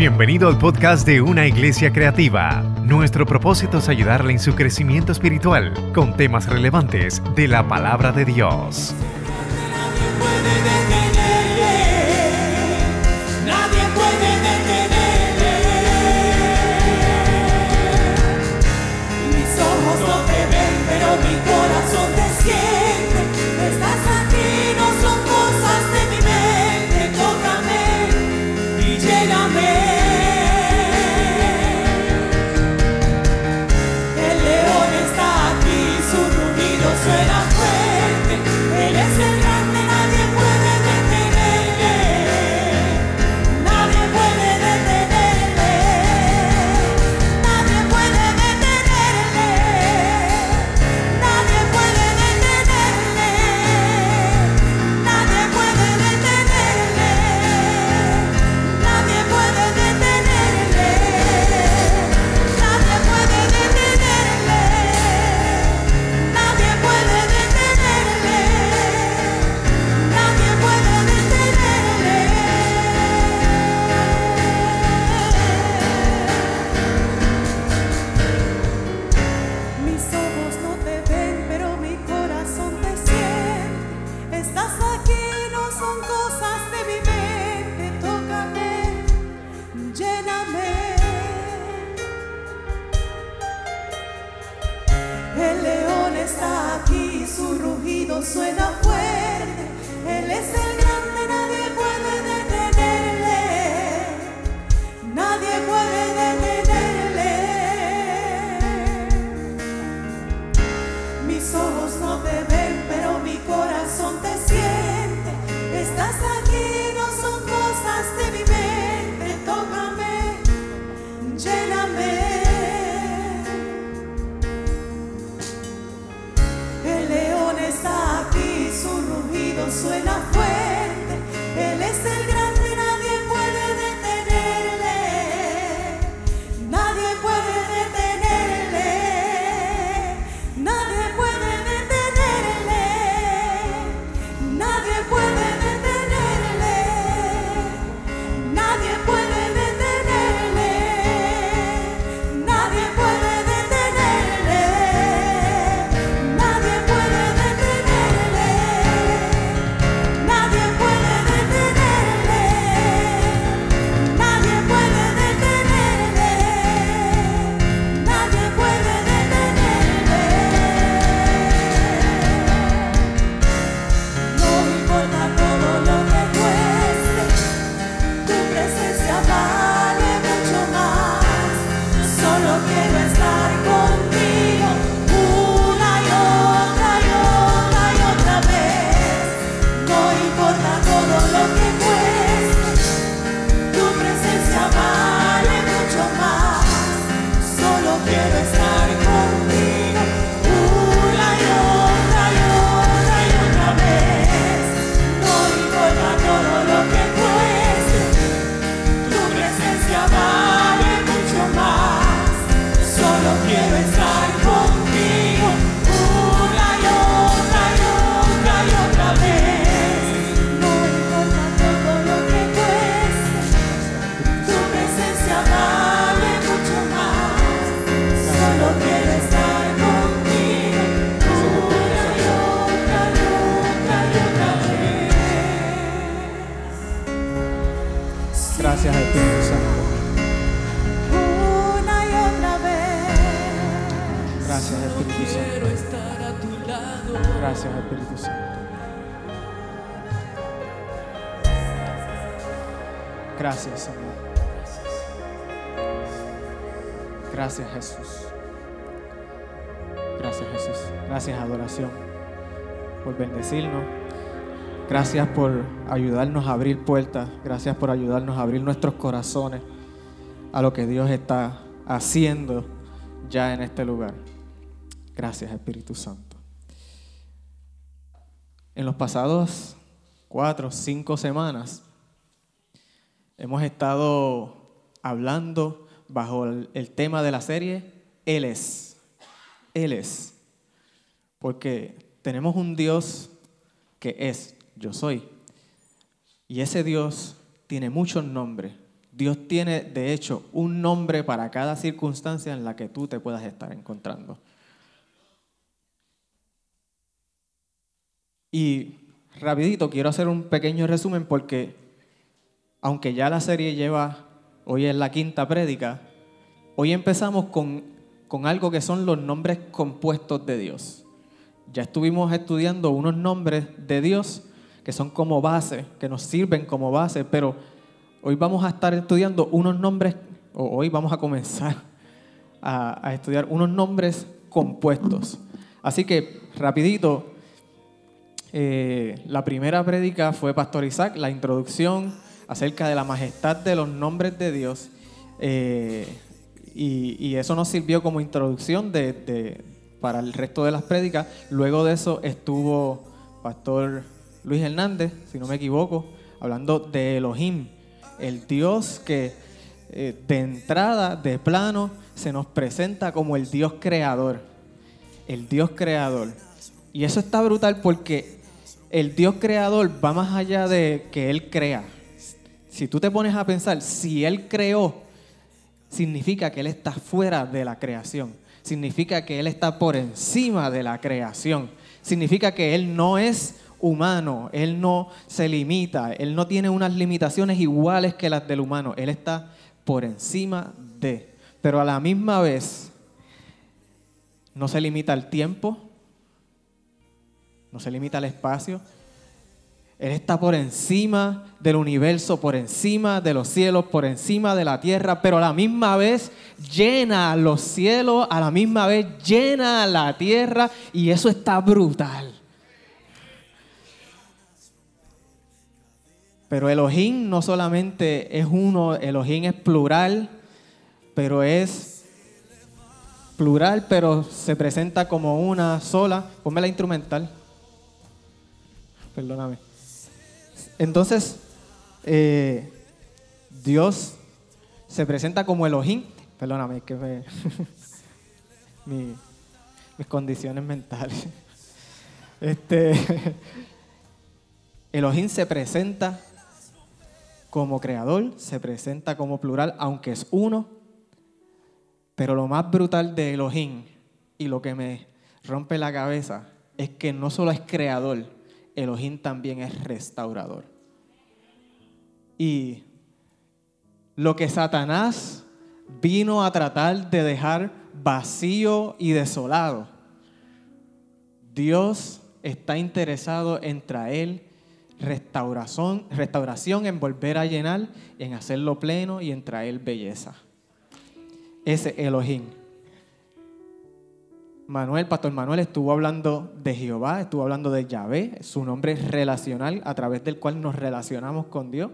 Bienvenido al podcast de Una Iglesia Creativa. Nuestro propósito es ayudarle en su crecimiento espiritual con temas relevantes de la palabra de Dios. Gracias por ayudarnos a abrir puertas. Gracias por ayudarnos a abrir nuestros corazones a lo que Dios está haciendo ya en este lugar. Gracias, Espíritu Santo. En los pasados cuatro, cinco semanas, hemos estado hablando bajo el, tema de la serie, Él es. Él es. Porque tenemos un Dios que es yo soy. Y ese Dios tiene muchos nombres. Dios tiene, de hecho, un nombre para cada circunstancia en la que tú te puedas estar encontrando. Y rapidito, quiero hacer un pequeño resumen porque, aunque ya la serie lleva, hoy es la quinta prédica, hoy empezamos con, con algo que son los nombres compuestos de Dios. Ya estuvimos estudiando unos nombres de Dios que son como base, que nos sirven como base, pero hoy vamos a estar estudiando unos nombres, o hoy vamos a comenzar a, estudiar unos nombres compuestos. Así que, rapidito, eh, la primera prédica fue Pastor Isaac, la introducción acerca de la majestad de los nombres de Dios. Eh, y, eso nos sirvió como introducción para el resto de las prédicas. Luego de eso estuvo Pastor Luis Hernández, si no me equivoco, hablando de Elohim, el Dios que eh, de entrada, de plano, se nos presenta como el Dios creador. El Dios creador. Y eso está brutal porque el Dios creador va más allá de que Él crea. Si tú te pones a pensar, si Él creó, significa que Él está fuera de la creación. Significa que Él está por encima de la creación. Significa que Él no es humano, Él no se limita, Él no tiene unas limitaciones iguales que las del humano, Él está por encima de. Pero a la misma vez, no se limita al tiempo, no se limita al espacio. Él está por encima del universo, por encima de los cielos, por encima de la tierra, pero a la misma vez llena los cielos, a la misma vez llena la tierra y eso está brutal. Pero Elohim no solamente es uno, Elohim es plural, pero es plural, pero se presenta como una sola. Ponme la instrumental perdóname. Entonces, eh, Dios se presenta como Elohim. Perdóname, que me, mis condiciones mentales. Este, Elohim se presenta como creador, se presenta como plural, aunque es uno. Pero lo más brutal de Elohim y lo que me rompe la cabeza es que no solo es creador, Elohim también es restaurador. Y lo que Satanás vino a tratar de dejar vacío y desolado, Dios está interesado en traer restauración, restauración, en volver a llenar, en hacerlo pleno y en traer belleza. Ese Elohim. Manuel, Pastor Manuel estuvo hablando de Jehová, estuvo hablando de Yahvé, su nombre es relacional a través del cual nos relacionamos con Dios.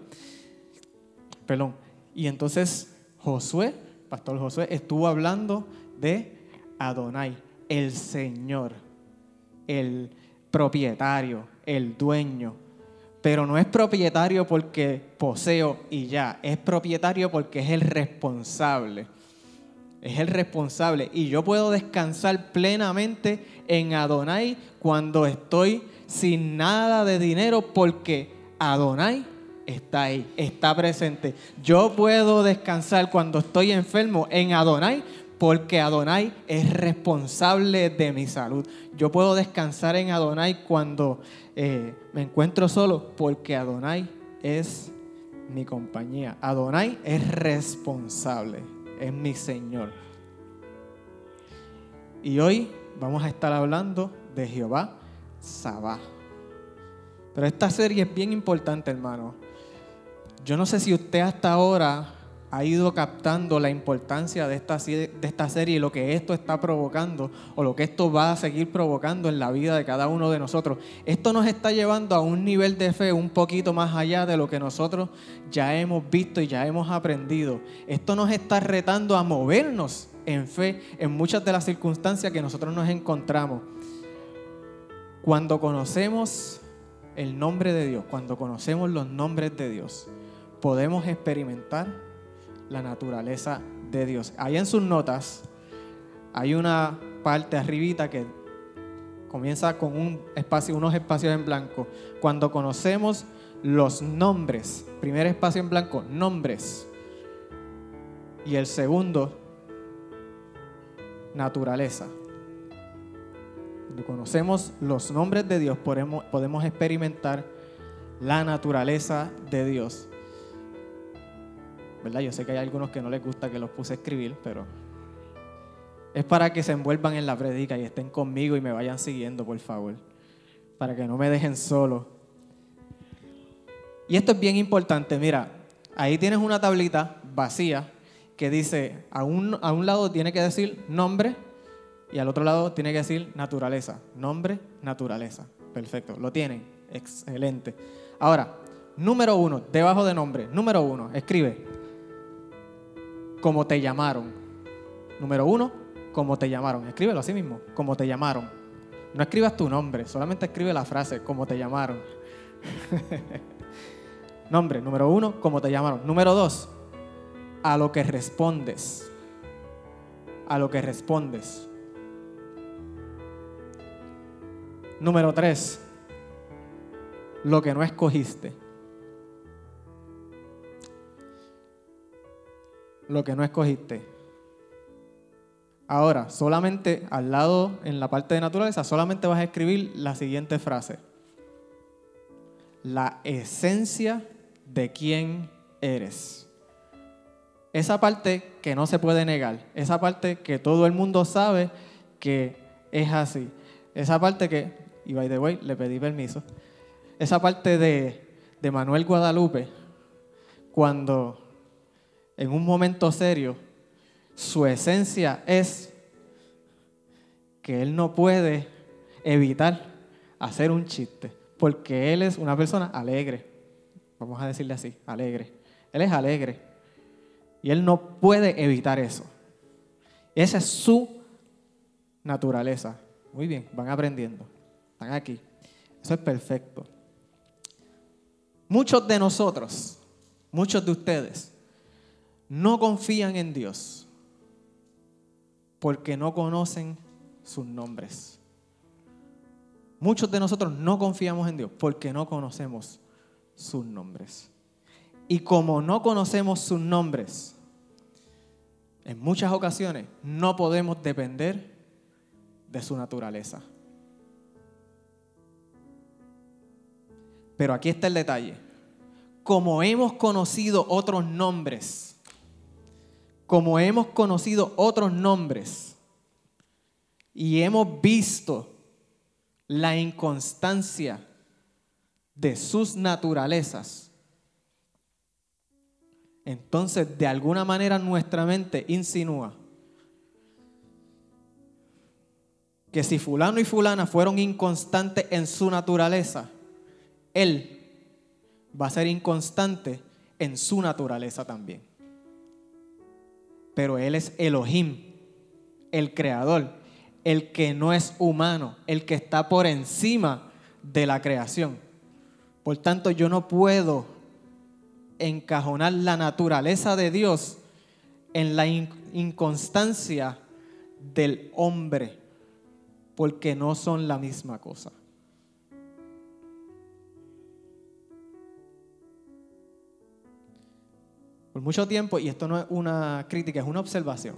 Perdón. Y entonces Josué, Pastor Josué, estuvo hablando de Adonai, el Señor, el propietario, el dueño. Pero no es propietario porque poseo y ya, es propietario porque es el responsable es el responsable. Y yo puedo descansar plenamente en Adonai cuando estoy sin nada de dinero porque Adonai está ahí, está presente. Yo puedo descansar cuando estoy enfermo en Adonai porque Adonai es responsable de mi salud. Yo puedo descansar en Adonai cuando eh, me encuentro solo porque Adonai es mi compañía. Adonai es responsable es mi Señor. Y hoy vamos a estar hablando de Jehová Sabá. Pero esta serie es bien importante, hermano. Yo no sé si usted hasta ahora ha ido captando la importancia de esta, serie y lo que esto está provocando o lo que esto va a seguir provocando en la vida de cada uno de nosotros. Esto nos está llevando a un nivel de fe un poquito más allá de lo que nosotros ya hemos visto y ya hemos aprendido. Esto nos está retando a movernos en fe en muchas de las circunstancias que nosotros nos encontramos. Cuando conocemos el nombre de Dios, cuando conocemos los nombres de Dios, podemos experimentar la naturaleza de Dios. Ahí en sus notas hay una parte arribita que comienza con un espacio, unos espacios en blanco. Cuando conocemos los nombres, primer espacio en blanco, nombres. Y el segundo, naturaleza. Cuando conocemos los nombres de Dios, podemos, podemos experimentar la naturaleza de Dios. ¿Verdad? Yo sé que hay algunos que no les gusta que los puse a escribir, pero es para que se envuelvan en la predica y estén conmigo y me vayan siguiendo, por favor. Para que no me dejen solo. Y esto es bien importante. Mira, ahí tienes una tablita vacía que dice, a un, a un lado tiene que decir nombre y al otro lado tiene que decir naturaleza. Nombre, naturaleza. Perfecto, lo tienen. Excelente. Ahora, número uno, debajo de nombre, número uno, escribe, como te llamaron. Número uno, como te llamaron. Escríbelo así mismo, como te llamaron. No escribas tu nombre, solamente escribe la frase, como te llamaron. nombre, número uno, como te llamaron. Número dos, a lo que respondes. A lo que respondes. Número tres, lo que no escogiste. Lo que no escogiste. Ahora, solamente al lado, en la parte de naturaleza, solamente vas a escribir la siguiente frase. La esencia de quién eres. Esa parte que no se puede negar. Esa parte que todo el mundo sabe que es así. Esa parte que, y by the way, le pedí permiso esa parte de, Manuel Guadalupe, cuando en un momento serio, su esencia es que él no puede evitar hacer un chiste, porque él es una persona alegre, vamos a decirle así, alegre. Él es alegre y él no puede evitar eso. Esa es su naturaleza. Muy bien, van aprendiendo. Están aquí. Eso es perfecto. Muchos de nosotros, muchos de ustedes, no confían en Dios porque no conocen sus nombres. Muchos de nosotros no confiamos en Dios porque no conocemos sus nombres. Y como no conocemos sus nombres, en muchas ocasiones no podemos depender de su naturaleza. Pero aquí está el detalle. Como hemos conocido otros nombres, como hemos conocido otros nombres y hemos visto la inconstancia de sus naturalezas, entonces de alguna manera nuestra mente insinúa que si fulano y fulana fueron inconstantes en su naturaleza, él va a ser inconstante en su naturaleza también. Pero Él es Elohim, el creador, el que no es humano, el que está por encima de la creación. Por tanto, yo no puedo encajonar la naturaleza de Dios en la inconstancia del hombre, porque no son la misma cosa. Por mucho tiempo, y esto no es una crítica, es una observación.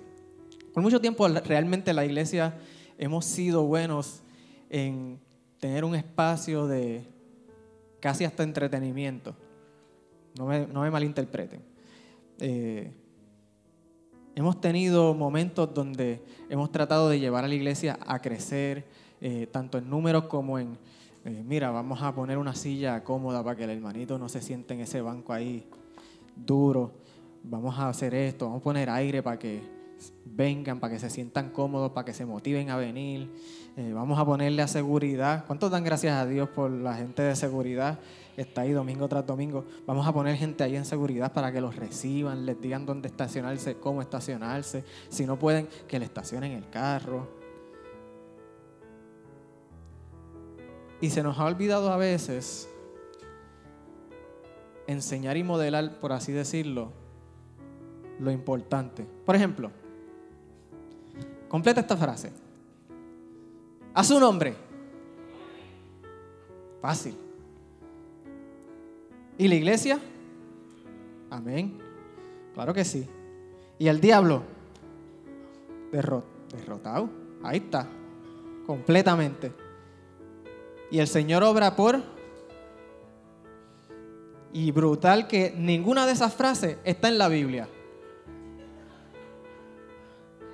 Por mucho tiempo realmente la iglesia hemos sido buenos en tener un espacio de casi hasta entretenimiento. No me, no me malinterpreten. Eh, hemos tenido momentos donde hemos tratado de llevar a la iglesia a crecer, eh, tanto en números como en, eh, mira, vamos a poner una silla cómoda para que el hermanito no se siente en ese banco ahí duro vamos a hacer esto, vamos a poner aire para que vengan, para que se sientan cómodos, para que se motiven a venir. Eh, vamos a ponerle a seguridad. ¿Cuántos dan gracias a Dios por la gente de seguridad que está ahí domingo tras domingo? Vamos a poner gente ahí en seguridad para que los reciban, les digan dónde estacionarse, cómo estacionarse. Si no pueden, que le estacionen el carro. Y se nos ha olvidado a veces enseñar y modelar, por así decirlo, lo importante. Por ejemplo, completa esta frase. A su nombre. Fácil. ¿Y la iglesia? Amén. Claro que sí. Y el diablo, derro- derrotado. Ahí está, completamente. Y el Señor obra por... Y brutal que ninguna de esas frases está en la Biblia.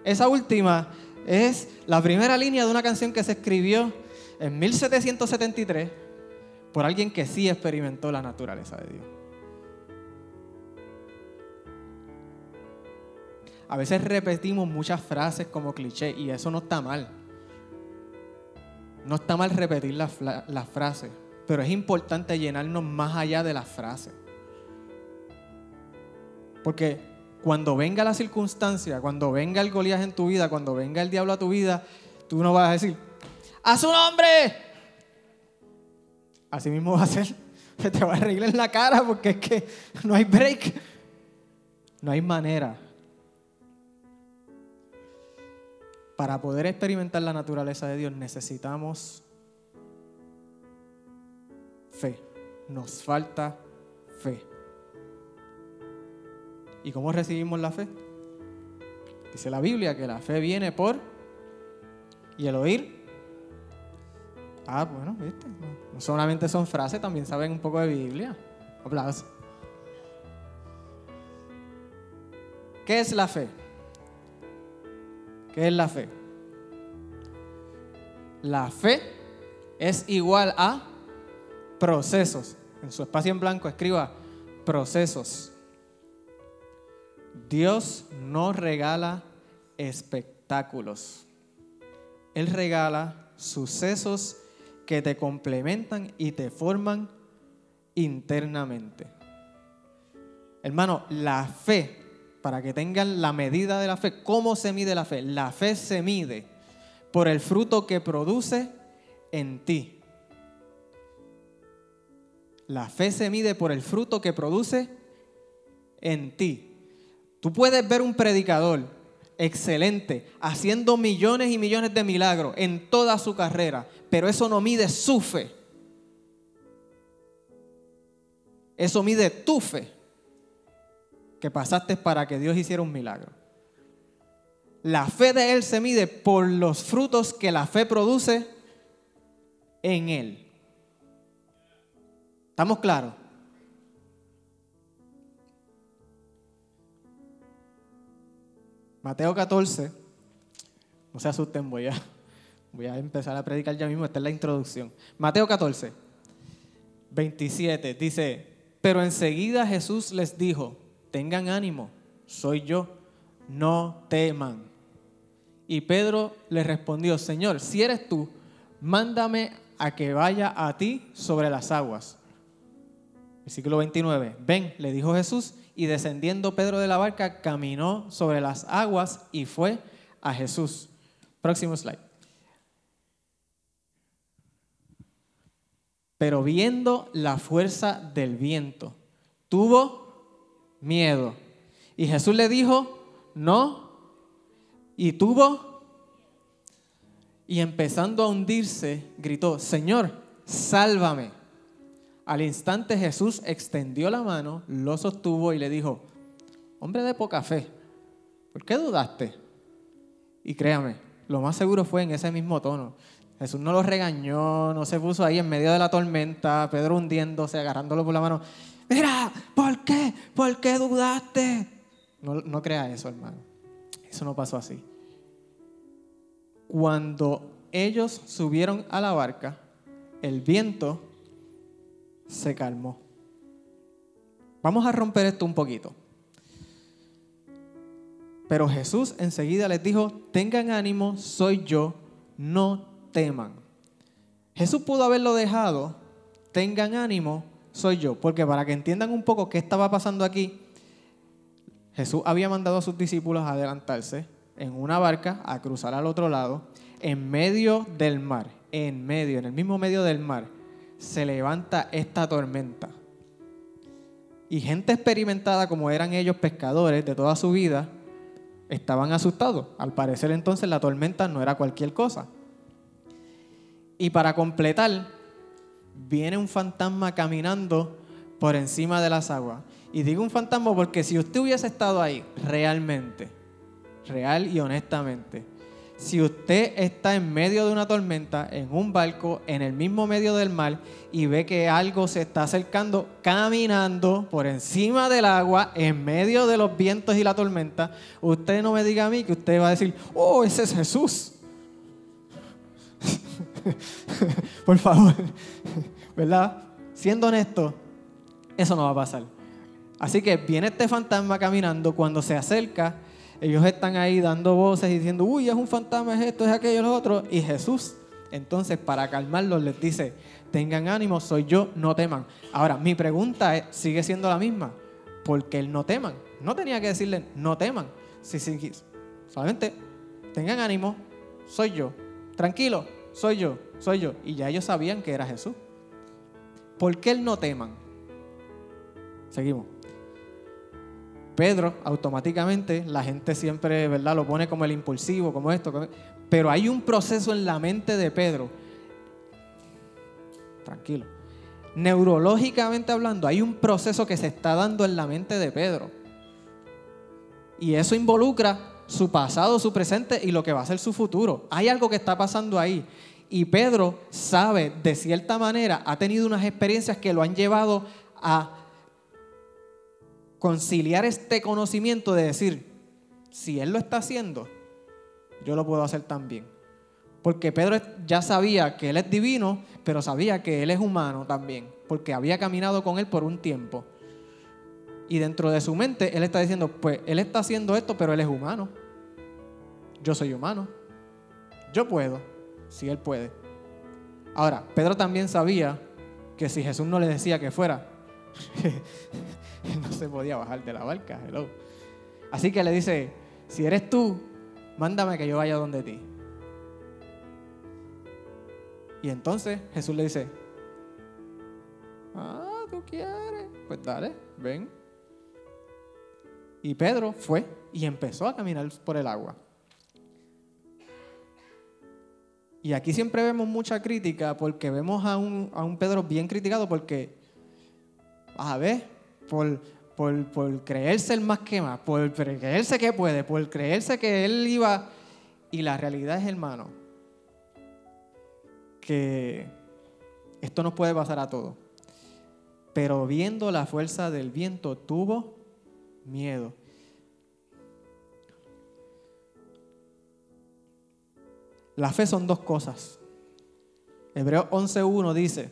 Esa última es la primera línea de una canción que se escribió en 1773 por alguien que sí experimentó la naturaleza de Dios. A veces repetimos muchas frases como cliché y eso no está mal. No está mal repetir las, las frases, pero es importante llenarnos más allá de las frases. Porque cuando venga la circunstancia, cuando venga el Goliat en tu vida, cuando venga el diablo a tu vida, tú no vas a decir, ¡a su nombre! Así mismo va a ser. Se te va a reír en la cara porque es que no hay break. No hay manera. Para poder experimentar la naturaleza de Dios necesitamos fe. Nos falta ¿Y cómo recibimos la fe? Dice la Biblia que la fe viene por y el oír. Ah, bueno, viste. No solamente son frases, también saben un poco de Biblia. Aplausos. ¿Qué es la fe? ¿Qué es la fe? La fe es igual a procesos. En su espacio en blanco escriba procesos. Dios no regala espectáculos. Él regala sucesos que te complementan y te forman internamente. Hermano, la fe, para que tengan la medida de la fe, ¿cómo se mide la fe? La fe se mide por el fruto que produce en ti. La fe se mide por el fruto que produce en ti. Tú puedes ver un predicador excelente, haciendo millones y millones de milagros en toda su carrera, pero eso no mide su fe. Eso mide tu fe que pasaste para que Dios hiciera un milagro. La fe de Él se mide por los frutos que la fe produce en Él. ¿Estamos claros? Mateo 14, no se asusten, voy a, voy a empezar a predicar ya mismo, esta es la introducción. Mateo 14, 27, dice, pero enseguida Jesús les dijo, tengan ánimo, soy yo, no teman. Y Pedro le respondió, Señor, si eres tú, mándame a que vaya a ti sobre las aguas. Versículo 29. Ven, le dijo Jesús, y descendiendo Pedro de la barca, caminó sobre las aguas y fue a Jesús. Próximo slide. Pero viendo la fuerza del viento, tuvo miedo. Y Jesús le dijo, no. Y tuvo, y empezando a hundirse, gritó, Señor, sálvame. Al instante Jesús extendió la mano, lo sostuvo y le dijo, hombre de poca fe, ¿por qué dudaste? Y créame, lo más seguro fue en ese mismo tono. Jesús no lo regañó, no se puso ahí en medio de la tormenta, Pedro hundiéndose, agarrándolo por la mano. Mira, ¿por qué? ¿Por qué dudaste? No, no crea eso, hermano. Eso no pasó así. Cuando ellos subieron a la barca, el viento se calmó. Vamos a romper esto un poquito. Pero Jesús enseguida les dijo, tengan ánimo, soy yo, no teman. Jesús pudo haberlo dejado, tengan ánimo, soy yo, porque para que entiendan un poco qué estaba pasando aquí, Jesús había mandado a sus discípulos a adelantarse en una barca a cruzar al otro lado, en medio del mar, en medio, en el mismo medio del mar, se levanta esta tormenta. Y gente experimentada como eran ellos pescadores de toda su vida, estaban asustados. Al parecer entonces la tormenta no era cualquier cosa. Y para completar, viene un fantasma caminando por encima de las aguas. Y digo un fantasma porque si usted hubiese estado ahí realmente, real y honestamente, si usted está en medio de una tormenta, en un barco, en el mismo medio del mar, y ve que algo se está acercando caminando por encima del agua, en medio de los vientos y la tormenta, usted no me diga a mí que usted va a decir, oh, ese es Jesús. por favor, ¿verdad? Siendo honesto, eso no va a pasar. Así que viene este fantasma caminando, cuando se acerca, ellos están ahí dando voces y diciendo, uy, es un fantasma, es esto, es aquello, es otro. Y Jesús, entonces, para calmarlos, les dice, tengan ánimo, soy yo, no teman. Ahora, mi pregunta sigue siendo la misma. ¿Por qué él no teman? No tenía que decirle, no teman. Si, solamente, tengan ánimo, soy yo. Tranquilo, soy yo, soy yo. Y ya ellos sabían que era Jesús. ¿Por qué él no teman? Seguimos. Pedro, automáticamente, la gente siempre, ¿verdad? Lo pone como el impulsivo, como esto. Pero hay un proceso en la mente de Pedro. Tranquilo. Neurológicamente hablando, hay un proceso que se está dando en la mente de Pedro. Y eso involucra su pasado, su presente y lo que va a ser su futuro. Hay algo que está pasando ahí. Y Pedro sabe, de cierta manera, ha tenido unas experiencias que lo han llevado a conciliar este conocimiento de decir, si Él lo está haciendo, yo lo puedo hacer también. Porque Pedro ya sabía que Él es divino, pero sabía que Él es humano también, porque había caminado con Él por un tiempo. Y dentro de su mente Él está diciendo, pues Él está haciendo esto, pero Él es humano. Yo soy humano. Yo puedo, si Él puede. Ahora, Pedro también sabía que si Jesús no le decía que fuera, no se podía bajar de la barca. Hello. Así que le dice, si eres tú, mándame que yo vaya donde ti. Y entonces Jesús le dice, ah, tú quieres, pues dale, ven. Y Pedro fue y empezó a caminar por el agua. Y aquí siempre vemos mucha crítica porque vemos a un, a un Pedro bien criticado porque, a ver, por, por, creerse el más que más, por creerse que puede, por creerse que él iba. Y la realidad es, hermano, que esto nos puede pasar a todos. Pero viendo la fuerza del viento, tuvo miedo. La fe son dos cosas. Hebreo 11.1 dice,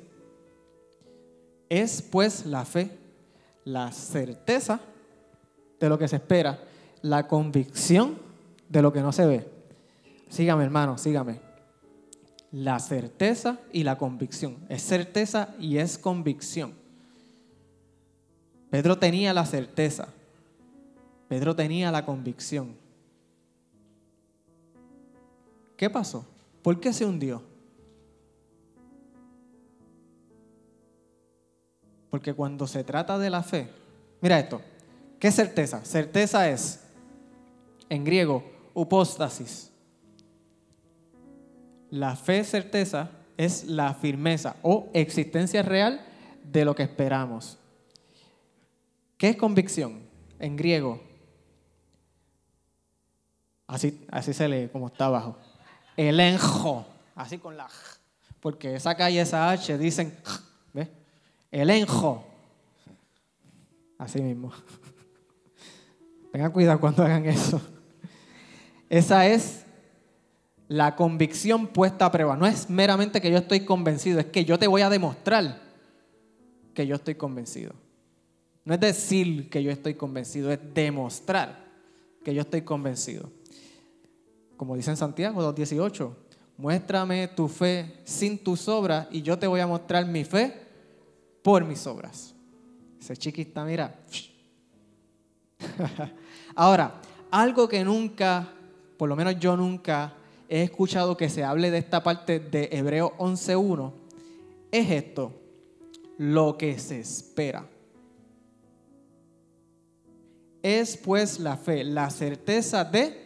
es pues la fe la certeza de lo que se espera, la convicción de lo que no se ve. Sígame, hermano, sígame. La certeza y la convicción. Es certeza y es convicción. Pedro tenía la certeza. Pedro tenía la convicción. ¿Qué pasó? ¿Por qué se hundió? Porque cuando se trata de la fe, mira esto, ¿qué certeza? Certeza es, en griego, upóstasis. La fe certeza es la firmeza o existencia real de lo que esperamos. ¿Qué es convicción? En griego. Así, así se lee como está abajo. Elenjo. Así con la. Porque esa calle, esa H dicen. ¿Ves? Elenjo. Así mismo. Tengan cuidado cuando hagan eso. Esa es la convicción puesta a prueba. No es meramente que yo estoy convencido, es que yo te voy a demostrar que yo estoy convencido. No es decir que yo estoy convencido, es demostrar que yo estoy convencido. Como dice en Santiago 2.18, muéstrame tu fe sin tus obras y yo te voy a mostrar mi fe por mis obras. Ese chiquita, mira. Ahora, algo que nunca, por lo menos yo nunca he escuchado que se hable de esta parte de Hebreo 11.1, es esto, lo que se espera. Es pues la fe, la certeza de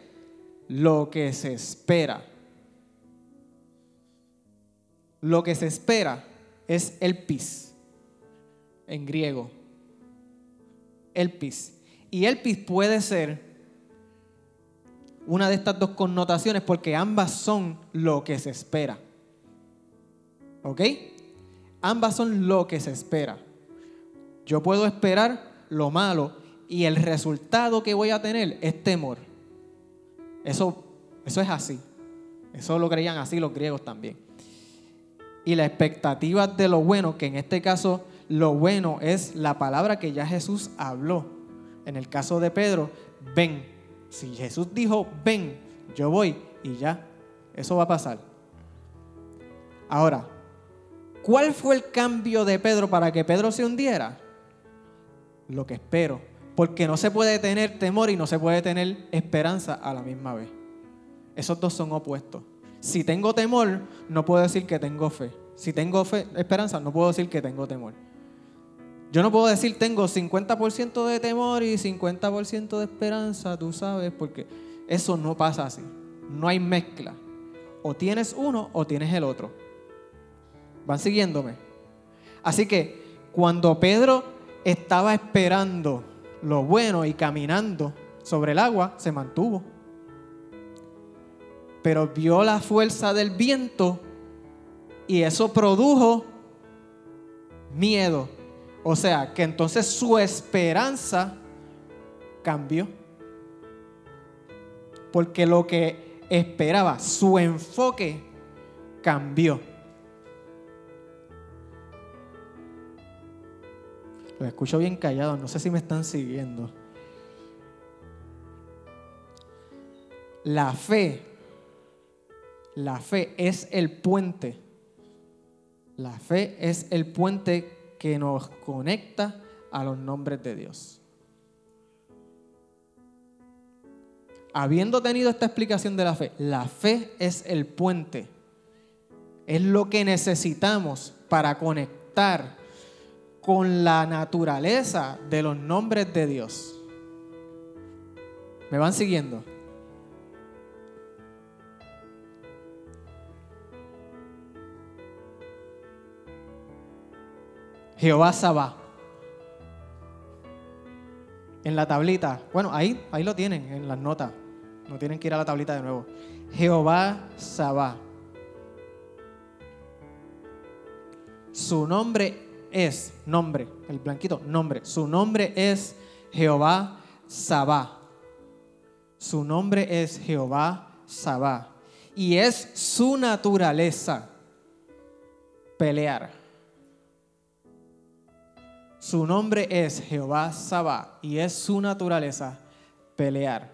lo que se espera. Lo que se espera es el pis en griego. elpis. Y elpis puede ser una de estas dos connotaciones porque ambas son lo que se espera. ¿Ok? Ambas son lo que se espera. Yo puedo esperar lo malo y el resultado que voy a tener es temor. Eso, eso es así. Eso lo creían así los griegos también. Y la expectativa de lo bueno, que en este caso lo bueno es la palabra que ya Jesús habló. En el caso de Pedro, ven. Si Jesús dijo, ven, yo voy y ya, eso va a pasar. Ahora, ¿cuál fue el cambio de Pedro para que Pedro se hundiera? Lo que espero. Porque no se puede tener temor y no se puede tener esperanza a la misma vez. Esos dos son opuestos. Si tengo temor, no puedo decir que tengo fe. Si tengo fe, esperanza, no puedo decir que tengo temor. Yo no puedo decir tengo 50% de temor y 50% de esperanza, tú sabes, porque eso no pasa así. No hay mezcla. O tienes uno o tienes el otro. ¿Van siguiéndome? Así que cuando Pedro estaba esperando lo bueno y caminando sobre el agua, se mantuvo. Pero vio la fuerza del viento y eso produjo miedo. O sea, que entonces su esperanza cambió. Porque lo que esperaba, su enfoque cambió. Lo escucho bien callado, no sé si me están siguiendo. La fe, la fe es el puente. La fe es el puente que nos conecta a los nombres de Dios. Habiendo tenido esta explicación de la fe, la fe es el puente. Es lo que necesitamos para conectar con la naturaleza de los nombres de Dios. ¿Me van siguiendo? Jehová Sabá. En la tablita, bueno, ahí, ahí lo tienen, en las notas. No tienen que ir a la tablita de nuevo. Jehová Sabá. Su nombre es, nombre, el blanquito, nombre. Su nombre es Jehová Sabá. Su nombre es Jehová Sabá. Y es su naturaleza pelear. Su nombre es Jehová Sabá y es su naturaleza pelear.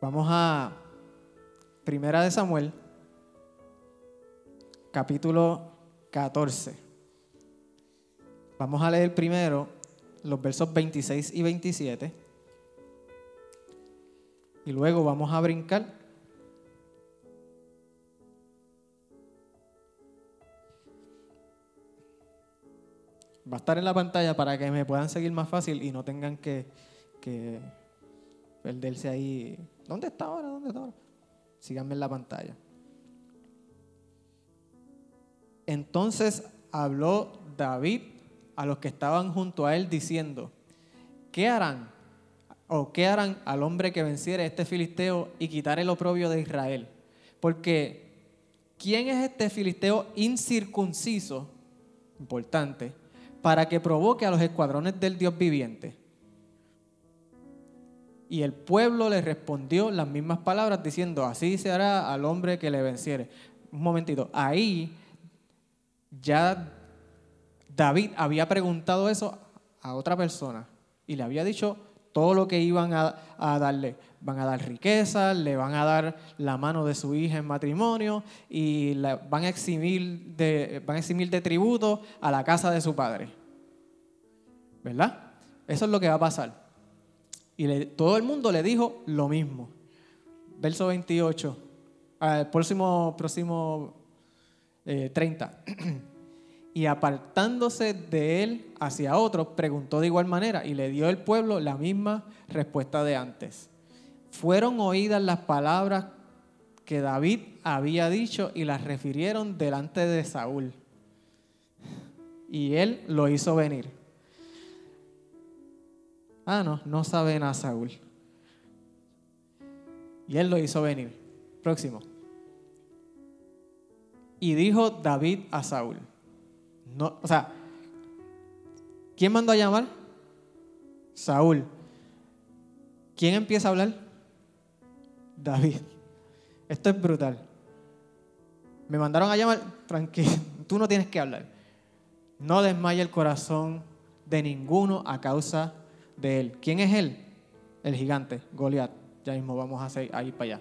Vamos a Primera de Samuel, capítulo 14. Vamos a leer primero los versos 26 y 27. Y luego vamos a brincar va a estar en la pantalla para que me puedan seguir más fácil y no tengan que, perderse ahí. ¿Dónde está ahora? ¿Dónde está ahora? Síganme en la pantalla. Entonces habló David a los que estaban junto a él diciendo, ¿qué harán? ¿O qué harán al hombre que venciere este filisteo y quitar el oprobio de Israel? Porque, ¿quién es este filisteo incircunciso? Importante para que provoque a los escuadrones del Dios viviente. Y el pueblo le respondió las mismas palabras diciendo, así se hará al hombre que le venciere. Un momentito, ahí ya David había preguntado eso a otra persona y le había dicho todo lo que iban a, darle. Van a dar riqueza, le van a dar la mano de su hija en matrimonio y van, a eximir de, van a tributo a la casa de su padre. ¿Verdad? Eso es lo que va a pasar. Y todo el mundo le dijo lo mismo. Verso 28, al próximo, próximo 30. Y apartándose de él hacia otro, preguntó de igual manera y le dio el pueblo la misma respuesta de antes. Fueron oídas las palabras que David había dicho y las refirieron delante de Saúl. y él lo hizo venir. Ah, no, no saben a Saúl. Y él lo hizo venir. Próximo. Y dijo David a Saúl. No, o sea, ¿quién mandó a llamar? Saúl. ¿Quién empieza a hablar? David. Esto es brutal. Me mandaron a llamar, tranquilo, tú no tienes que hablar. No desmaye el corazón de ninguno a causa de él. ¿Quién es él? El gigante, Goliat. Ya mismo vamos a ir para allá.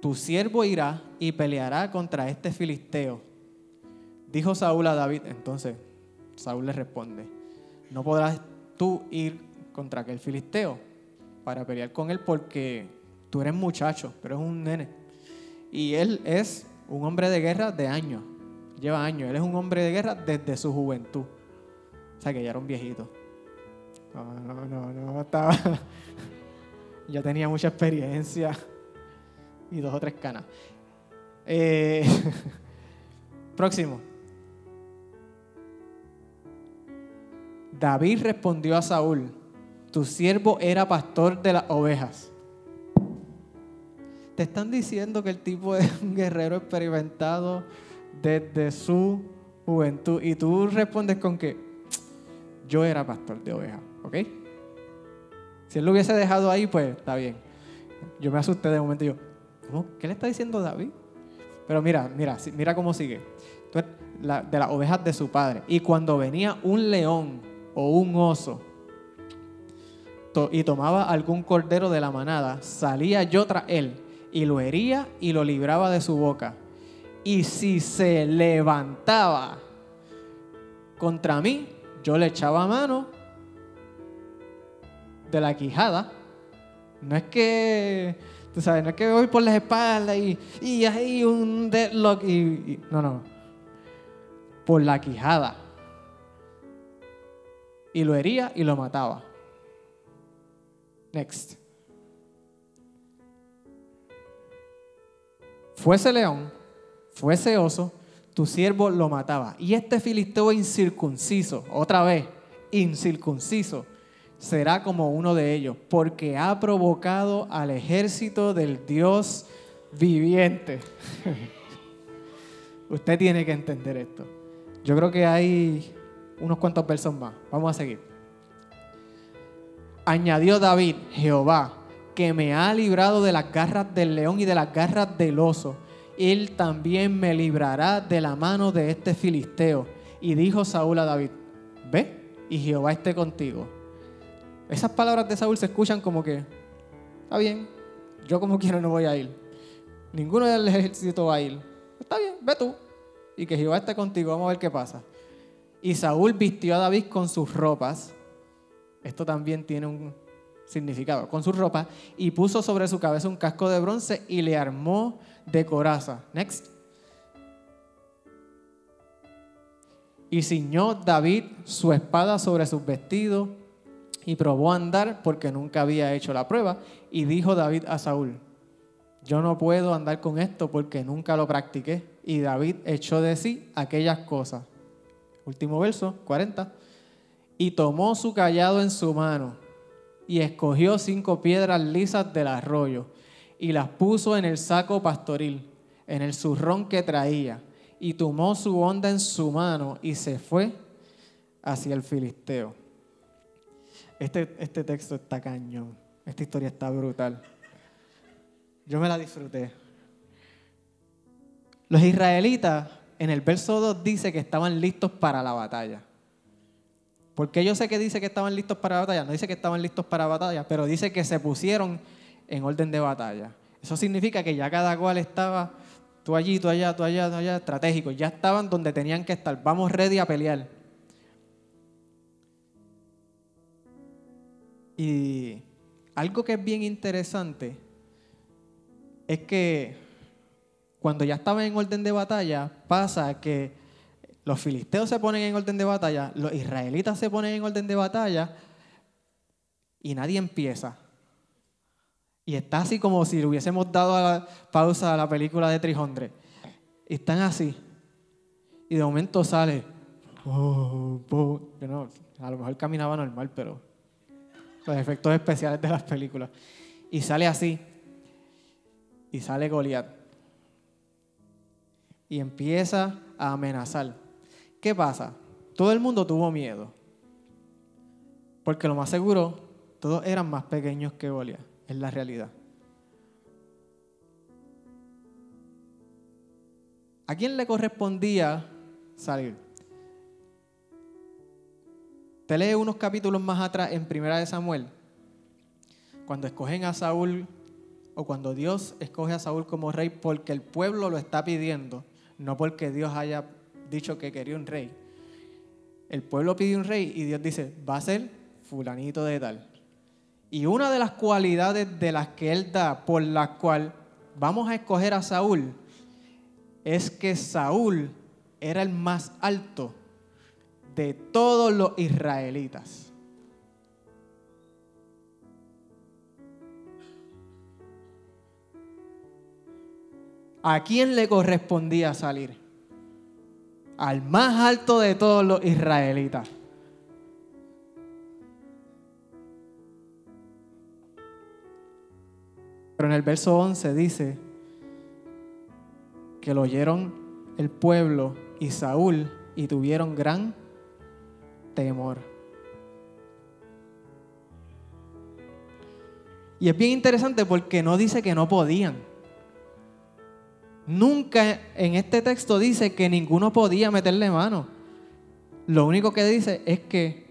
Tu siervo irá y peleará contra este filisteo. Dijo Saúl a David. Entonces, Saúl le responde, no podrás tú ir contra aquel filisteo para pelear con él porque tú eres muchacho, pero es un nene. Y él es un hombre de guerra de años, lleva años. Él es un hombre de guerra desde su juventud. O sea que ya era un viejito. No, no, no, no, estaba. ya tenía mucha experiencia y dos o tres canas. Eh, próximo. David respondió a Saúl, tu siervo era pastor de las ovejas. Te están diciendo que el tipo es un guerrero experimentado desde su juventud y tú respondes con que yo era pastor de ovejas, ¿ok? Si él lo hubiese dejado ahí, pues está bien. Yo me asusté de momento y yo, ¿Qué le está diciendo David? Pero mira, mira, mira cómo sigue. de las ovejas de su padre. Y cuando venía un león o un oso y tomaba algún cordero de la manada, salía yo tras él y lo hería y lo libraba de su boca. Y si se levantaba contra mí, yo le echaba mano de la quijada. No es que Tú sabes, no es que voy por las espaldas y, y hay un deadlock No, no. Por la quijada. Y lo hería y lo mataba. Next. Fuese león, fuese oso, tu siervo lo mataba. Y este filisteo incircunciso, otra vez, incircunciso, será como uno de ellos, porque ha provocado al ejército del Dios viviente. Usted tiene que entender esto. Yo creo que hay unos cuantos versos más. Vamos a seguir. Añadió David, Jehová, que me ha librado de las garras del león y de las garras del oso. Él también me librará de la mano de este filisteo. Y dijo Saúl a David, ve y Jehová esté contigo esas palabras de Saúl se escuchan como que, está bien, yo como quiero no voy a ir. Ninguno del ejército va a ir. Está bien, ve tú. Y que Jehová esté contigo, vamos a ver qué pasa. Y Saúl vistió a David con sus ropas. Esto también tiene un significado. Con sus ropas. Y puso sobre su cabeza un casco de bronce y le armó de coraza. Next. Y ciñó David su espada sobre sus vestidos y probó a andar porque nunca había hecho la prueba. Y dijo David a Saúl, yo no puedo andar con esto porque nunca lo practiqué. Y David echó de sí aquellas cosas. Último verso, 40. Y tomó su callado en su mano y escogió cinco piedras lisas del arroyo y las puso en el saco pastoril, en el zurrón que traía. Y tomó su onda en su mano y se fue hacia el filisteo. Este, este texto está cañón. Esta historia está brutal. Yo me la disfruté. Los israelitas en el verso 2 dice que estaban listos para la batalla. Porque yo sé que dice que estaban listos para la batalla. No dice que estaban listos para la batalla, pero dice que se pusieron en orden de batalla. Eso significa que ya cada cual estaba, tú allí, tú allá, tú allá, tú allá, estratégico. Ya estaban donde tenían que estar. Vamos ready a pelear. Y algo que es bien interesante es que cuando ya estaban en orden de batalla, pasa que los filisteos se ponen en orden de batalla, los israelitas se ponen en orden de batalla y nadie empieza. Y está así como si le hubiésemos dado pausa a la película de Trijondre. Están así. Y de momento sale. oh, oh, a lo mejor caminaba normal, pero los efectos especiales de las películas. Y sale así. Y sale Goliat. Y empieza a amenazar. ¿Qué pasa? Todo el mundo tuvo miedo. Porque lo más seguro, todos eran más pequeños que Goliat. Es la realidad. ¿A quién le correspondía salir? Te lee unos capítulos más atrás en Primera de Samuel, cuando escogen a Saúl o cuando Dios escoge a Saúl como rey porque el pueblo lo está pidiendo, no porque Dios haya dicho que quería un rey. El pueblo pide un rey y Dios dice, va a ser fulanito de tal. Y una de las cualidades de las que Él da, por la cual vamos a escoger a Saúl, es que Saúl era el más alto de todos los israelitas. ¿A quién le correspondía salir? Al más alto de todos los israelitas. Pero en el verso 11 dice que lo oyeron el pueblo y Saúl y tuvieron gran temor. Y es bien interesante porque no dice que no podían. Nunca en este texto dice que ninguno podía meterle mano. Lo único que dice es que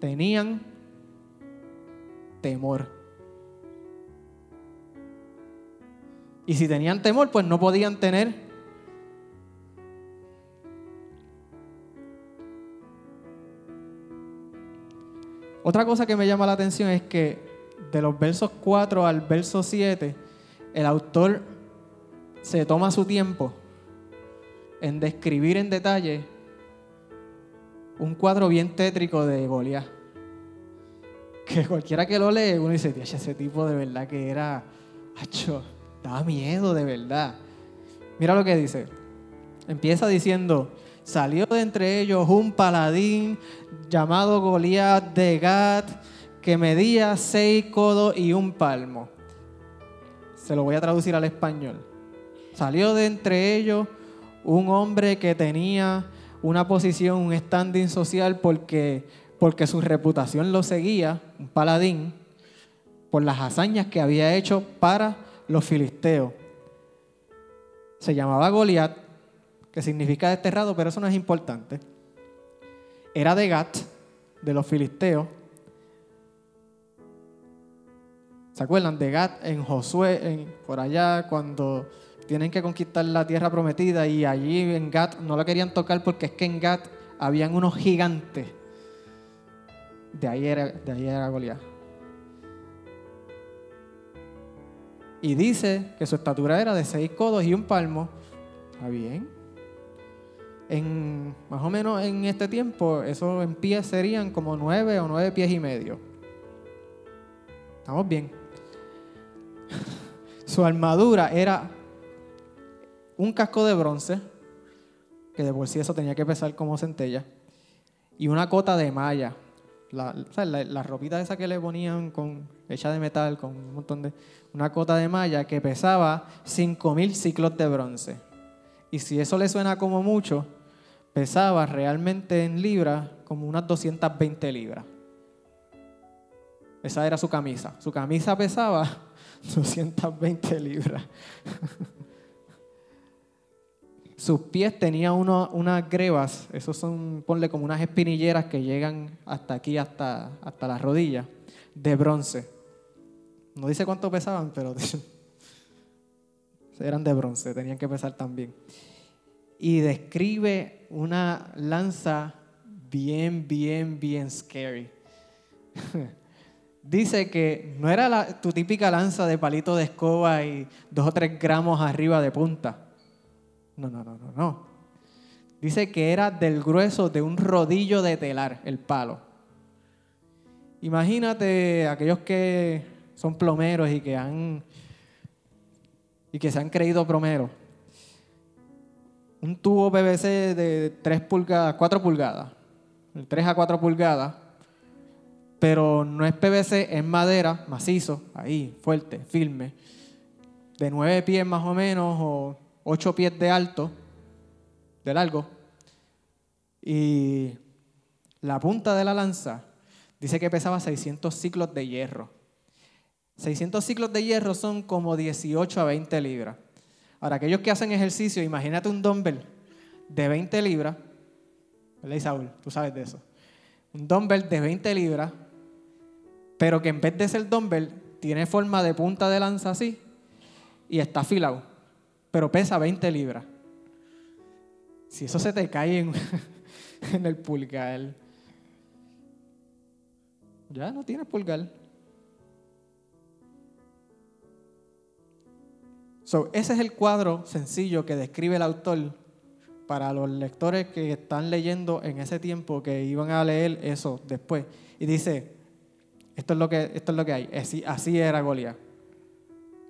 tenían temor. Y si tenían temor, pues no podían tener Otra cosa que me llama la atención es que de los versos 4 al verso 7, el autor se toma su tiempo en describir en detalle un cuadro bien tétrico de Goliat. Que cualquiera que lo lee, uno dice, ese tipo de verdad que era, hacho, daba miedo de verdad. Mira lo que dice. Empieza diciendo, salió de entre ellos un paladín llamado Goliat de Gat, que medía seis codos y un palmo. Se lo voy a traducir al español. Salió de entre ellos un hombre que tenía una posición, un standing social porque, porque su reputación lo seguía, un paladín, por las hazañas que había hecho para los filisteos. Se llamaba Goliat, que significa desterrado, pero eso no es importante. Era de Gat, de los filisteos. ¿Se acuerdan de Gat en Josué, por allá, cuando tienen que conquistar la tierra prometida y allí en Gat no la querían tocar porque es que en Gat habían unos gigantes. De ahí era, de ahí era Goliat. Y dice que su estatura era de seis codos y un palmo. Está bien. En, más o menos en este tiempo, eso en pies serían como nueve o nueve pies y medio. Estamos bien. Su armadura era un casco de bronce, que de por sí eso tenía que pesar como centella, y una cota de malla. La, la, ropita esa que le ponían con, hecha de metal, con un montón de. Una cota de malla que pesaba 5000 ciclos de bronce. Y si eso le suena como mucho, pesaba realmente en libras como unas 220 libras. Esa era su camisa. Su camisa pesaba 220 libras. Sus pies tenían unas grebas, esos son, ponle como unas espinilleras que llegan hasta aquí, hasta, hasta las rodillas, de bronce. No dice cuánto pesaban, pero eran de bronce, tenían que pesar también. Y describe una lanza bien, bien, bien scary. Dice que no era tu típica lanza de palito de escoba y dos o tres gramos arriba de punta no, no, no, no, no. Dice que era del grueso de un rodillo de telar, el palo. Imagínate aquellos que son plomeros y que han y que se han creído plomeros. un tubo PVC de 3 pulgadas, 4 pulgadas, 3 a 4 pulgadas, pero no es PVC, es madera, macizo, ahí, fuerte, firme, de 9 pies más o menos o 8 pies de alto, de largo, y la punta de la lanza dice que pesaba 600 ciclos de hierro. 600 ciclos de hierro son como 18 a 20 libras. Ahora, aquellos que hacen ejercicio, imagínate un dumbbell de 20 libras, ¿verdad, Isaúl? Tú sabes de eso. Un dumbbell de 20 libras, pero que en vez de ser dumbbell, tiene forma de punta de lanza así y está afilado, pero pesa 20 libras. Si eso se te cae en, el pulgar, ya no tienes pulgar. So, ese es el cuadro sencillo que describe el autor para los lectores que están leyendo en ese tiempo, que iban a leer eso después. Y dice, esto es lo que, esto es lo que hay, así, así era Goliat.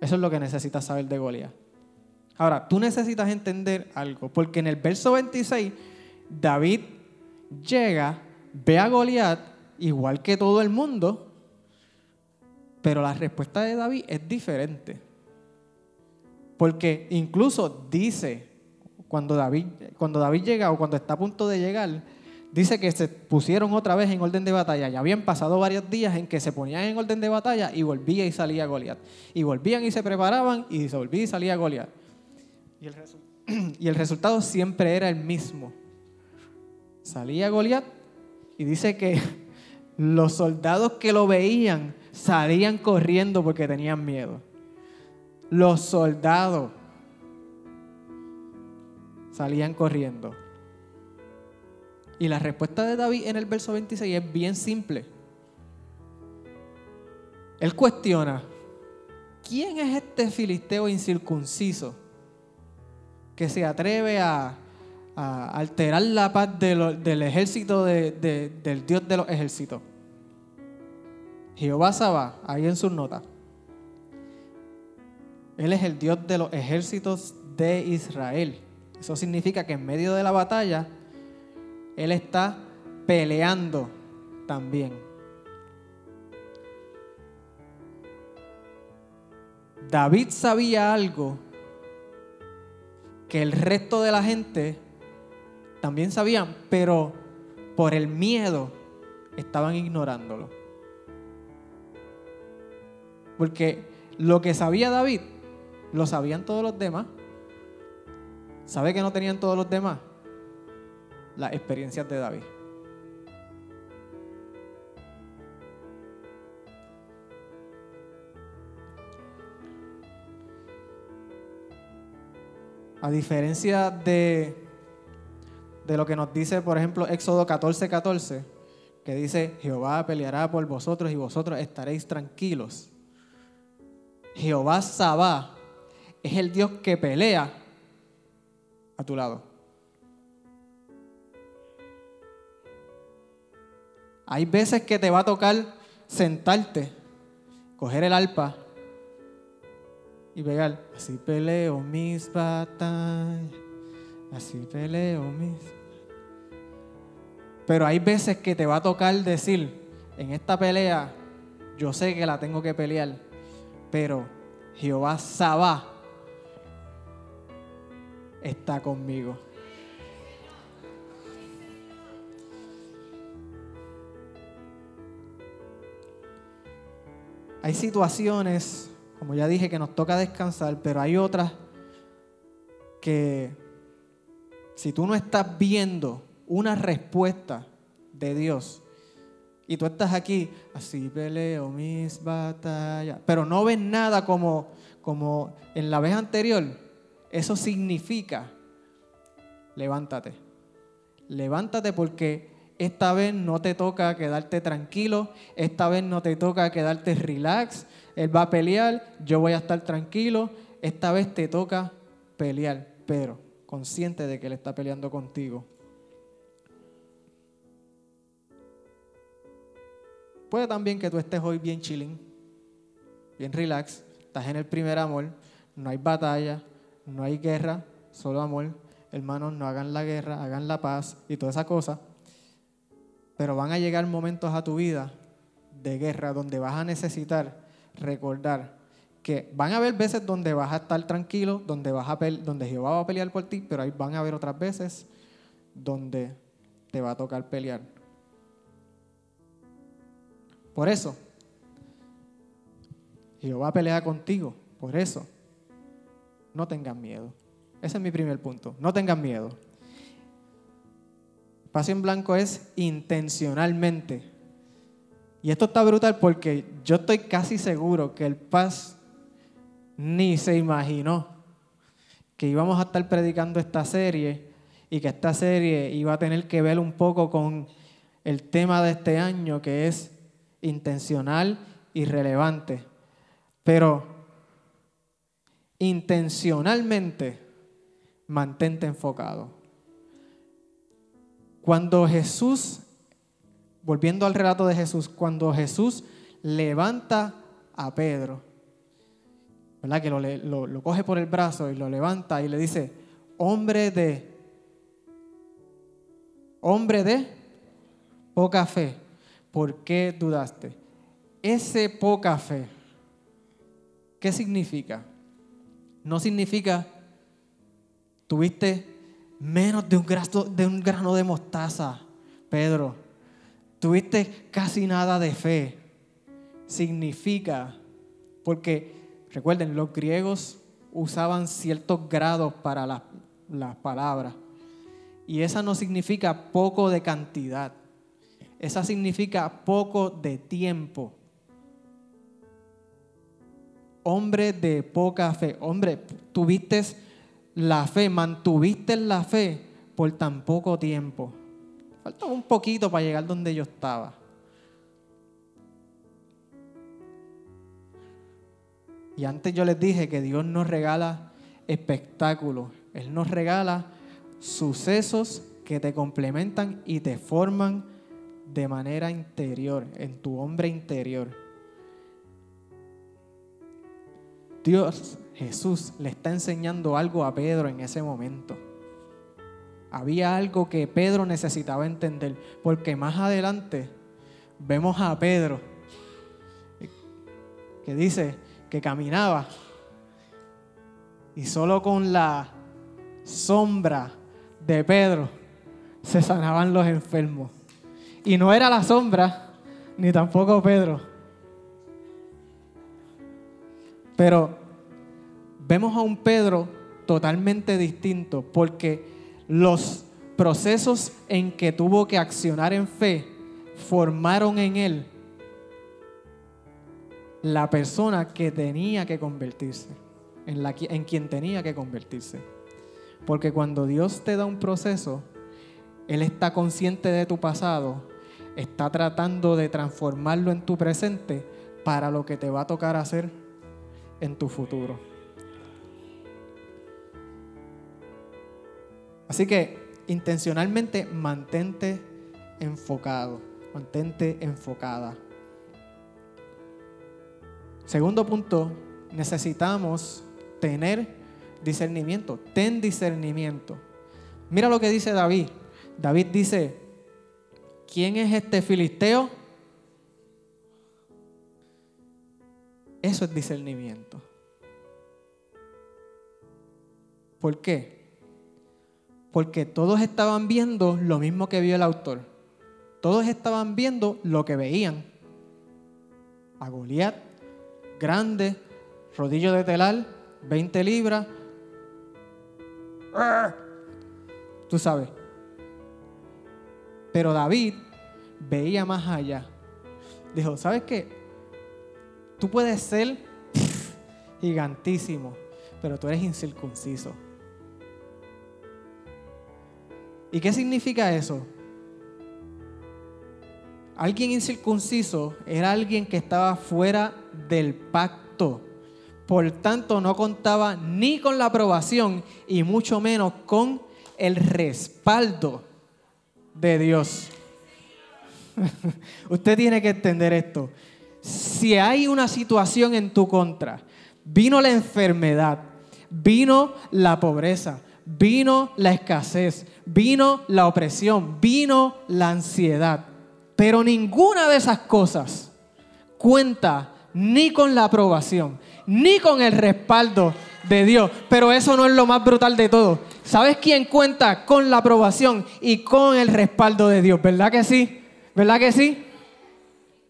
Eso es lo que necesitas saber de Goliat. Ahora, tú necesitas entender algo, porque en el verso 26, David llega, ve a Goliat, igual que todo el mundo, pero la respuesta de David es diferente. Porque incluso dice, cuando David, cuando David llega o cuando está a punto de llegar, dice que se pusieron otra vez en orden de batalla. Ya habían pasado varios días en que se ponían en orden de batalla y volvía y salía Goliat. Y volvían y se preparaban y se volvía y salía Goliat. Y el, resultado siempre era el mismo. Salía Goliat y dice que los soldados que lo veían salían corriendo porque tenían miedo los soldados salían corriendo. Y la respuesta de David en el verso 26 es bien simple. Él cuestiona, ¿quién es este filisteo incircunciso que se atreve a, alterar la paz del ejército del Dios de los ejércitos? Jehová Saba, ahí en sus notas. Él es el Dios de los ejércitos de Israel. Eso significa que en medio de la batalla, Él está peleando también. David sabía algo que el resto de la gente también sabían, pero por el miedo estaban ignorándolo. Porque lo que sabía David lo sabían todos los demás. ¿Sabe que no tenían todos los demás? Las experiencias de David. A diferencia de, de lo que nos dice, por ejemplo, Éxodo 14, 14, que dice, Jehová peleará por vosotros y vosotros estaréis tranquilos. Jehová Sabá es el Dios que pelea a tu lado. Hay veces que te va a tocar sentarte, coger el arpa y pegar. Así peleo mis batallas, así peleo mis. Pero hay veces que te va a tocar decir, en esta pelea, yo sé que la tengo que pelear, pero Jehová Sabá está conmigo. Hay situaciones, como ya dije, que nos toca descansar, pero hay otras que si tú no estás viendo una respuesta de Dios y tú estás aquí, así peleo mis batallas, pero no ves nada como, como en la vez anterior, eso significa, levántate. Levántate porque esta vez no te toca quedarte tranquilo, esta vez no te toca quedarte relax. Él va a pelear, yo voy a estar tranquilo. Esta vez te toca pelear, pero consciente de que Él está peleando contigo. Puede también que tú estés hoy bien chilling, bien relax, estás en el primer amor, no hay batalla, no hay guerra, solo amor. hermanos, no hagan la guerra, hagan la paz y toda esa cosa. Pero van a llegar momentos a tu vida de guerra donde vas a necesitar recordar que van a haber veces donde vas a estar tranquilo, donde, vas a donde Jehová va a pelear por ti, pero ahí van a haber otras veces donde te va a tocar pelear. Por eso, Jehová pelea contigo. Por eso, no tengan miedo. Ese es mi primer punto. No tengan miedo. Paz en blanco es intencionalmente. Y esto está brutal porque yo estoy casi seguro que el paz ni se imaginó que íbamos a estar predicando esta serie y que esta serie iba a tener que ver un poco con el tema de este año que es intencional y relevante. Pero intencionalmente mantente enfocado. Cuando Jesús, volviendo al relato de Jesús, cuando Jesús levanta a Pedro, ¿verdad? Que lo, coge por el brazo y lo levanta y le dice, hombre de, hombre de poca fe, ¿por qué dudaste? Ese poca fe, ¿qué significa? No significa, tuviste menos de un, grano, de mostaza, Pedro. Tuviste casi nada de fe. Significa, porque recuerden, los griegos usaban ciertos grados para las, las palabras. Y esa no significa poco de cantidad. Esa significa poco de tiempo. Hombre de poca fe. Hombre, tuviste la fe, mantuviste la fe por tan poco tiempo. Falta un poquito para llegar donde yo estaba. Y antes yo les dije que Dios nos regala espectáculos. Él nos regala sucesos que te complementan y te forman de manera interior, en tu hombre interior. Dios, Jesús, le está enseñando algo a Pedro en ese momento. Había algo que Pedro necesitaba entender, porque más adelante vemos a Pedro que dice que caminaba y solo con la sombra de Pedro se sanaban los enfermos. Y no era la sombra, ni tampoco Pedro. Pero vemos a un Pedro totalmente distinto porque los procesos en que tuvo que accionar en fe formaron en él la persona que tenía que convertirse, en, la, en quien tenía que convertirse. Porque cuando Dios te da un proceso, Él está consciente de tu pasado, está tratando de transformarlo en tu presente para lo que te va a tocar hacer en tu futuro. Así que intencionalmente mantente enfocado, mantente enfocada. Segundo punto, necesitamos tener discernimiento. Ten discernimiento. Mira lo que dice David. David dice, ¿quién es este filisteo? Eso es discernimiento. ¿Por qué? Porque todos estaban viendo lo mismo que vio el autor. Todos estaban viendo lo que veían. A Goliat grande, rodillo de telar, 20 libras. Tú sabes. Pero David veía más allá. Dijo, ¿sabes qué? Tú puedes ser gigantísimo, pero tú eres incircunciso. ¿Y qué significa eso? Alguien incircunciso era alguien que estaba fuera del pacto. Por tanto, no contaba ni con la aprobación y mucho menos con el respaldo de Dios. Usted tiene que entender esto. Si hay una situación en tu contra, vino la enfermedad, vino la pobreza, vino la escasez, vino la opresión, vino la ansiedad. Pero ninguna de esas cosas cuenta ni con la aprobación, ni con el respaldo de Dios. Pero eso no es lo más brutal de todo. ¿Sabes quién cuenta con la aprobación y con el respaldo de Dios? ¿Verdad que sí? ¿Verdad que sí?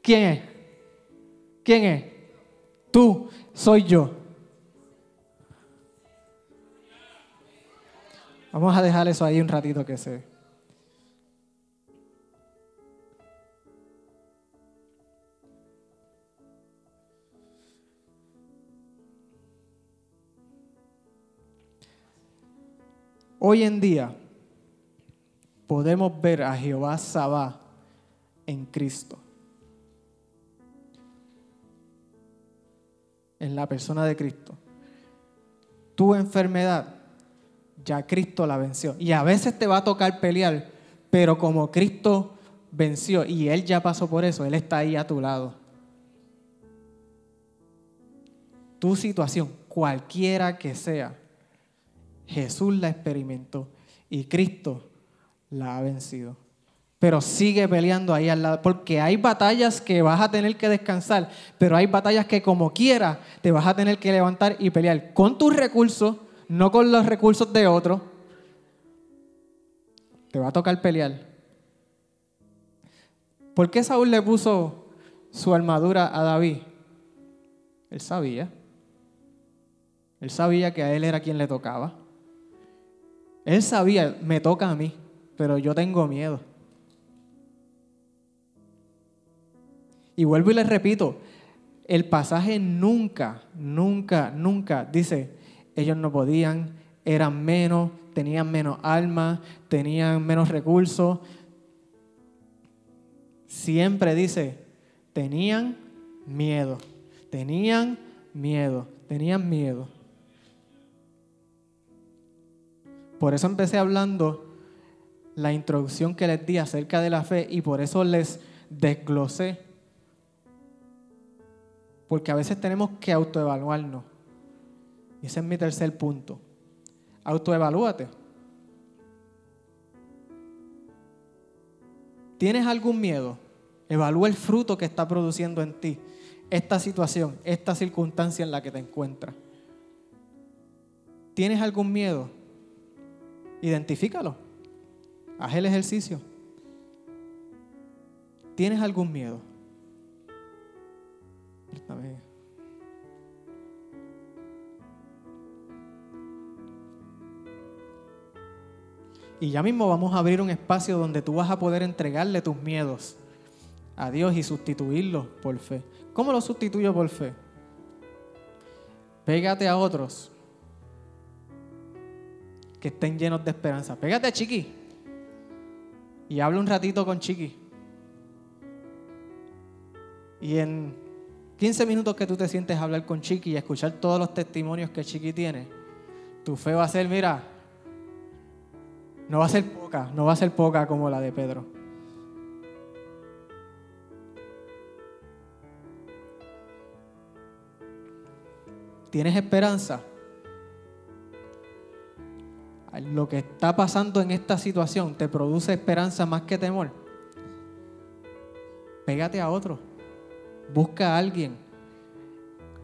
¿Quién es? ¿Quién es? Tú, soy yo. Vamos a dejar eso ahí un ratito que se... Hoy en día podemos ver a Jehová Sabá en Cristo. En la persona de Cristo. Tu enfermedad, ya Cristo la venció. Y a veces te va a tocar pelear, pero como Cristo venció y Él ya pasó por eso, Él está ahí a tu lado. Tu situación, cualquiera que sea, Jesús la experimentó y Cristo la ha vencido. Pero sigue peleando ahí al lado, porque hay batallas que vas a tener que descansar, pero hay batallas que como quiera te vas a tener que levantar y pelear con tus recursos, no con los recursos de otros. Te va a tocar pelear. ¿Por qué Saúl le puso su armadura a David? Él sabía. Él sabía que a él era quien le tocaba. Él sabía, me toca a mí, pero yo tengo miedo. Y vuelvo y les repito, el pasaje nunca, nunca, nunca dice, ellos no podían, eran menos, tenían menos alma, tenían menos recursos. Siempre dice, tenían miedo, tenían miedo, tenían miedo. Por eso empecé hablando la introducción que les di acerca de la fe y por eso les desglosé. Porque a veces tenemos que autoevaluarnos. Y ese es mi tercer punto. Autoevalúate. ¿Tienes algún miedo? Evalúa el fruto que está produciendo en ti esta situación, esta circunstancia en la que te encuentras. ¿Tienes algún miedo? Identifícalo. Haz el ejercicio. ¿Tienes algún miedo? Y ya mismo vamos a abrir un espacio donde tú vas a poder entregarle tus miedos a Dios y sustituirlos por fe. ¿Cómo lo sustituyo por fe? Pégate a otros que estén llenos de esperanza. Pégate a Chiqui y habla un ratito con Chiqui. Y en 15 minutos que tú te sientes a hablar con Chiqui y escuchar todos los testimonios que Chiqui tiene, tu fe va a ser, mira, no va a ser poca, no va a ser poca como la de Pedro. ¿Tienes esperanza? lo que está pasando en esta situación te produce esperanza más que temor, pégate a otro, busca a alguien,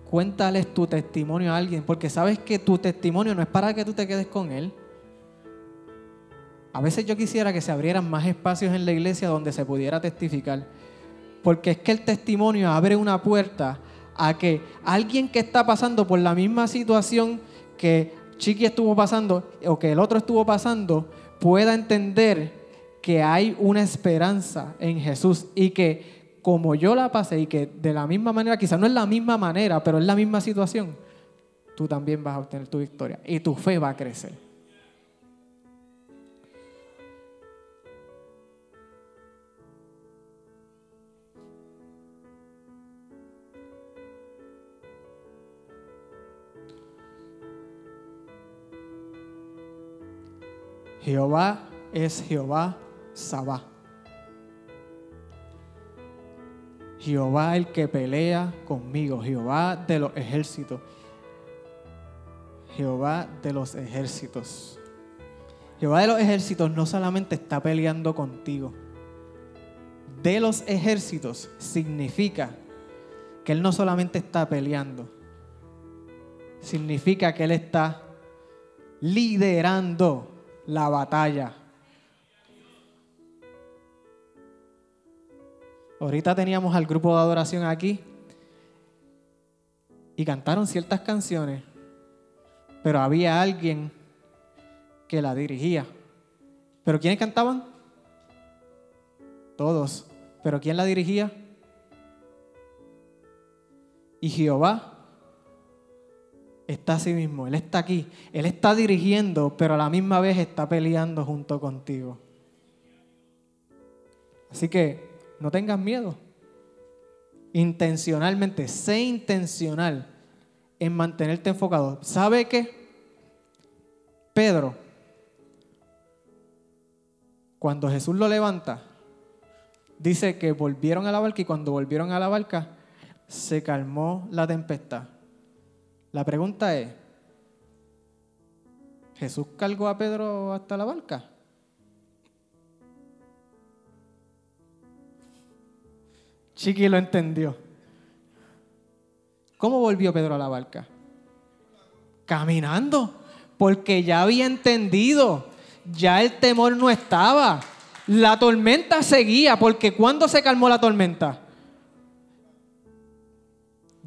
cuéntales tu testimonio a alguien, porque sabes que tu testimonio no es para que tú te quedes con él. A veces yo quisiera que se abrieran más espacios en la iglesia donde se pudiera testificar, porque es que el testimonio abre una puerta a que alguien que está pasando por la misma situación que Chiqui estuvo pasando o que el otro estuvo pasando pueda entender que hay una esperanza en Jesús y que como yo la pasé y que de la misma manera, quizás no es la misma manera, pero es la misma situación, tú también vas a obtener tu victoria y tu fe va a crecer. Jehová es Jehová Sabá. Jehová el que pelea conmigo, Jehová de los ejércitos. Jehová de los ejércitos. Jehová de los ejércitos no solamente está peleando contigo. De los ejércitos significa que Él no solamente está peleando, significa que Él está liderando la batalla. Ahorita teníamos al grupo de adoración aquí y cantaron ciertas canciones, pero había alguien que la dirigía. ¿Pero quiénes cantaban? Todos. ¿Pero quién la dirigía? Y Jehová está así mismo, Él está aquí, Él está dirigiendo, pero a la misma vez está peleando junto contigo. Así que no tengas miedo. Intencionalmente, sé intencional en mantenerte enfocado. ¿Sabe qué? Pedro, cuando Jesús lo levanta, dice que volvieron a la barca y cuando volvieron a la barca se calmó la tempestad. La pregunta es, ¿Jesús cargó a Pedro hasta la barca? Chiqui lo entendió. ¿Cómo volvió Pedro a la barca? Caminando, porque ya había entendido, ya el temor no estaba. La tormenta seguía, porque ¿cuándo se calmó la tormenta?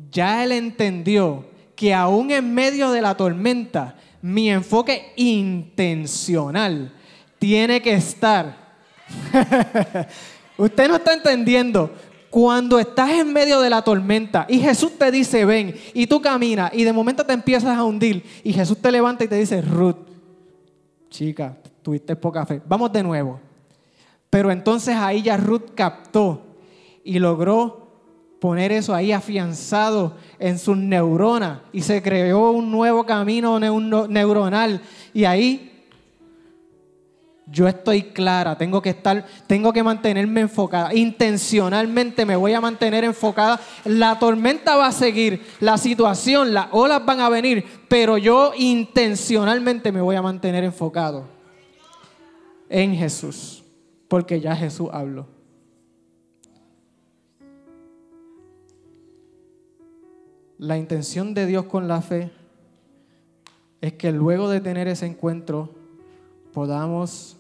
Ya él entendió que aún en medio de la tormenta, mi enfoque intencional tiene que estar. Usted no está entendiendo. Cuando estás en medio de la tormenta y Jesús te dice ven y tú caminas y de momento te empiezas a hundir y Jesús te levanta y te dice Ruth, chica, tuviste poca fe, vamos de nuevo. Pero entonces ahí ya Ruth captó y logró poner eso ahí afianzado en sus neuronas y se creó un nuevo camino neuronal y ahí yo estoy clara, tengo que estar, tengo que mantenerme enfocada. Intencionalmente me voy a mantener enfocada. La tormenta va a seguir, la situación, las olas van a venir, pero yo intencionalmente me voy a mantener enfocado en Jesús, porque ya Jesús habló. La intención de Dios con la fe es que luego de tener ese encuentro podamos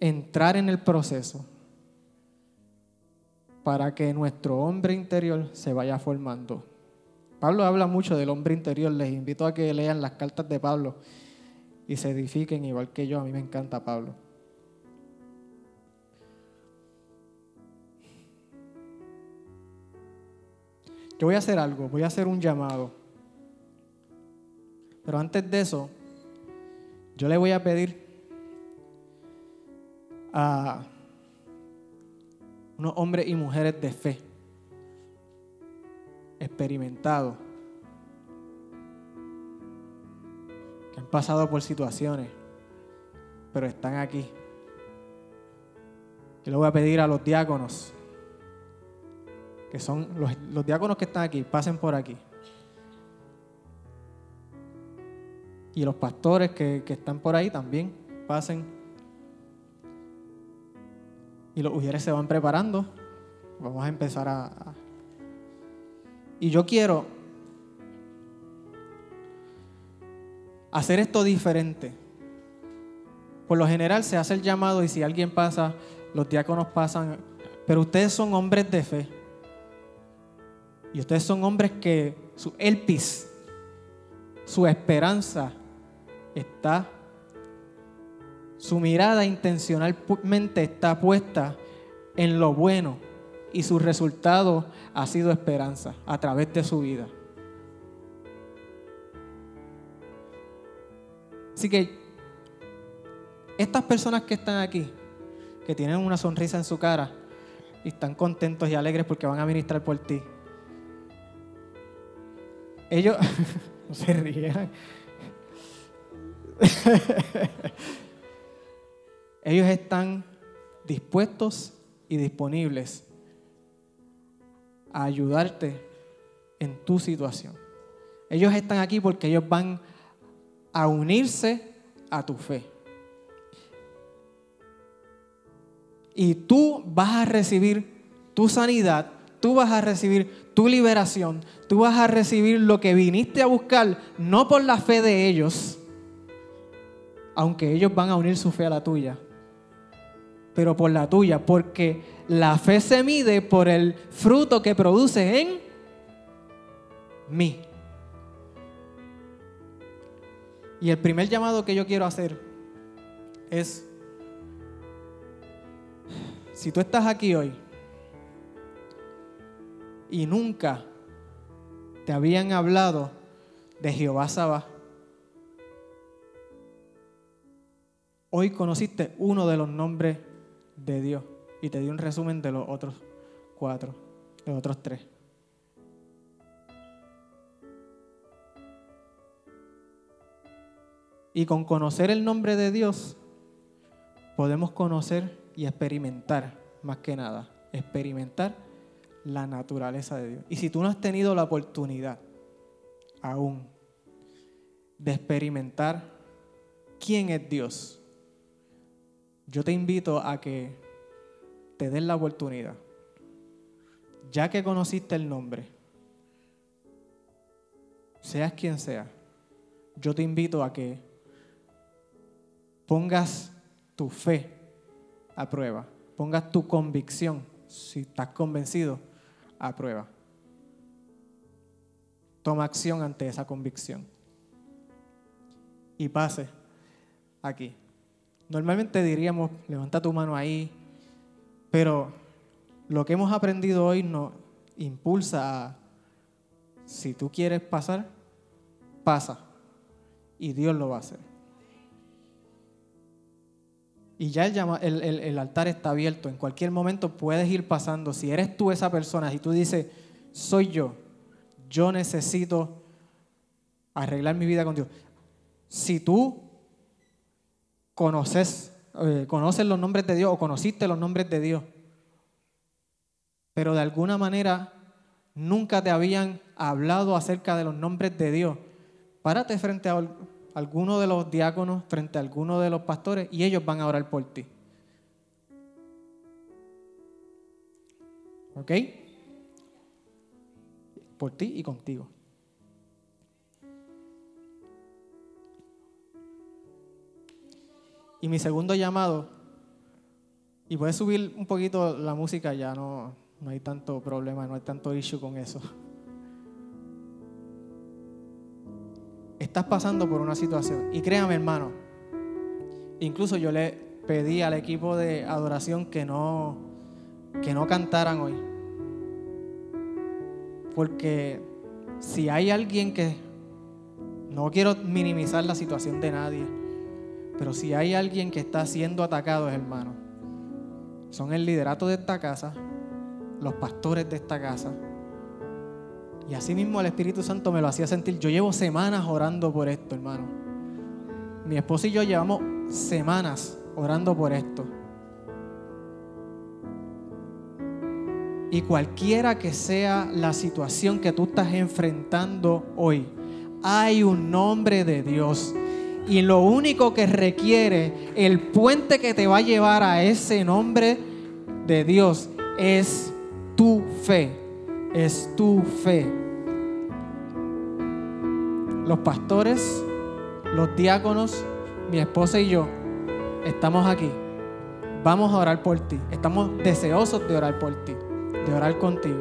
entrar en el proceso para que nuestro hombre interior se vaya formando. Pablo habla mucho del hombre interior, les invito a que lean las cartas de Pablo y se edifiquen igual que yo, a mí me encanta Pablo. Yo voy a hacer algo, voy a hacer un llamado. Pero antes de eso, yo le voy a pedir a unos hombres y mujeres de fe, experimentados, que han pasado por situaciones, pero están aquí. Yo le voy a pedir a los diáconos, que son los, diáconos que están aquí, pasen por aquí. Y los pastores que, están por ahí también, pasen y los ujieres se van preparando. Vamos a empezar a, Y yo quiero hacer esto diferente. Por lo general se hace el llamado y si alguien pasa, los diáconos pasan, pero ustedes son hombres de fe. Y ustedes son hombres que su elpis, su esperanza está su mirada intencionalmente está puesta en lo bueno y su resultado ha sido esperanza a través de su vida. Así que estas personas que están aquí, que tienen una sonrisa en su cara y están contentos y alegres porque van a ministrar por ti, ellos no se rían. Ellos están dispuestos y disponibles a ayudarte en tu situación. Ellos están aquí porque ellos van a unirse a tu fe. Y tú vas a recibir tu sanidad, tú vas a recibir tu liberación, tú vas a recibir lo que viniste a buscar, no por la fe de ellos, aunque ellos van a unir su fe a la tuya, pero por la tuya, porque la fe se mide por el fruto que produce en mí. Y el primer llamado que yo quiero hacer es, si tú estás aquí hoy y nunca te habían hablado de Jehová Sabá, hoy conociste uno de los nombres de Dios y te di un resumen de los otros cuatro, de los otros tres. Y con conocer el nombre de Dios, podemos conocer y experimentar, más que nada, experimentar la naturaleza de Dios. Y si tú no has tenido la oportunidad aún de experimentar quién es Dios, yo te invito a que te des la oportunidad. Ya que conociste el nombre, seas quien sea, yo te invito a que pongas tu fe a prueba, pongas tu convicción, si estás convencido, a prueba. Toma acción ante esa convicción. Y pase aquí. Normalmente diríamos, levanta tu mano ahí, pero lo que hemos aprendido hoy nos impulsa a, si tú quieres pasar, pasa. Y Dios lo va a hacer. Y ya el, altar está abierto. En cualquier momento puedes ir pasando. Si eres tú esa persona, si tú dices, soy yo, yo necesito arreglar mi vida con Dios. Si tú conoces, eh, conoces los nombres de Dios o conociste los nombres de Dios, pero de alguna manera nunca te habían hablado acerca de los nombres de Dios, párate frente a alguno de los diáconos frente a alguno de los pastores y ellos van a orar por ti. ¿Ok? Por ti y contigo. Y mi segundo llamado, y puedes subir un poquito la música, ya no, no hay tanto problema, no hay tanto issue con eso. Estás pasando por una situación. Y créame, hermano, incluso yo le pedí al equipo de adoración que no, que no cantaran hoy. Porque si hay alguien que, no quiero minimizar la situación de nadie, pero si hay alguien que está siendo atacado, hermano, son el liderato de esta casa, los pastores de esta casa, y así mismo el Espíritu Santo me lo hacía sentir. Yo llevo semanas orando por esto, hermano. Mi esposo y yo llevamos semanas orando por esto. Y cualquiera que sea la situación que tú estás enfrentando hoy, hay un nombre de Dios. Y lo único que requiere el puente que te va a llevar a ese nombre de Dios es tu fe es tu fe. Los pastores, los diáconos, mi esposa y yo estamos aquí. Vamos a orar por ti. Estamos deseosos de orar por ti, de orar contigo.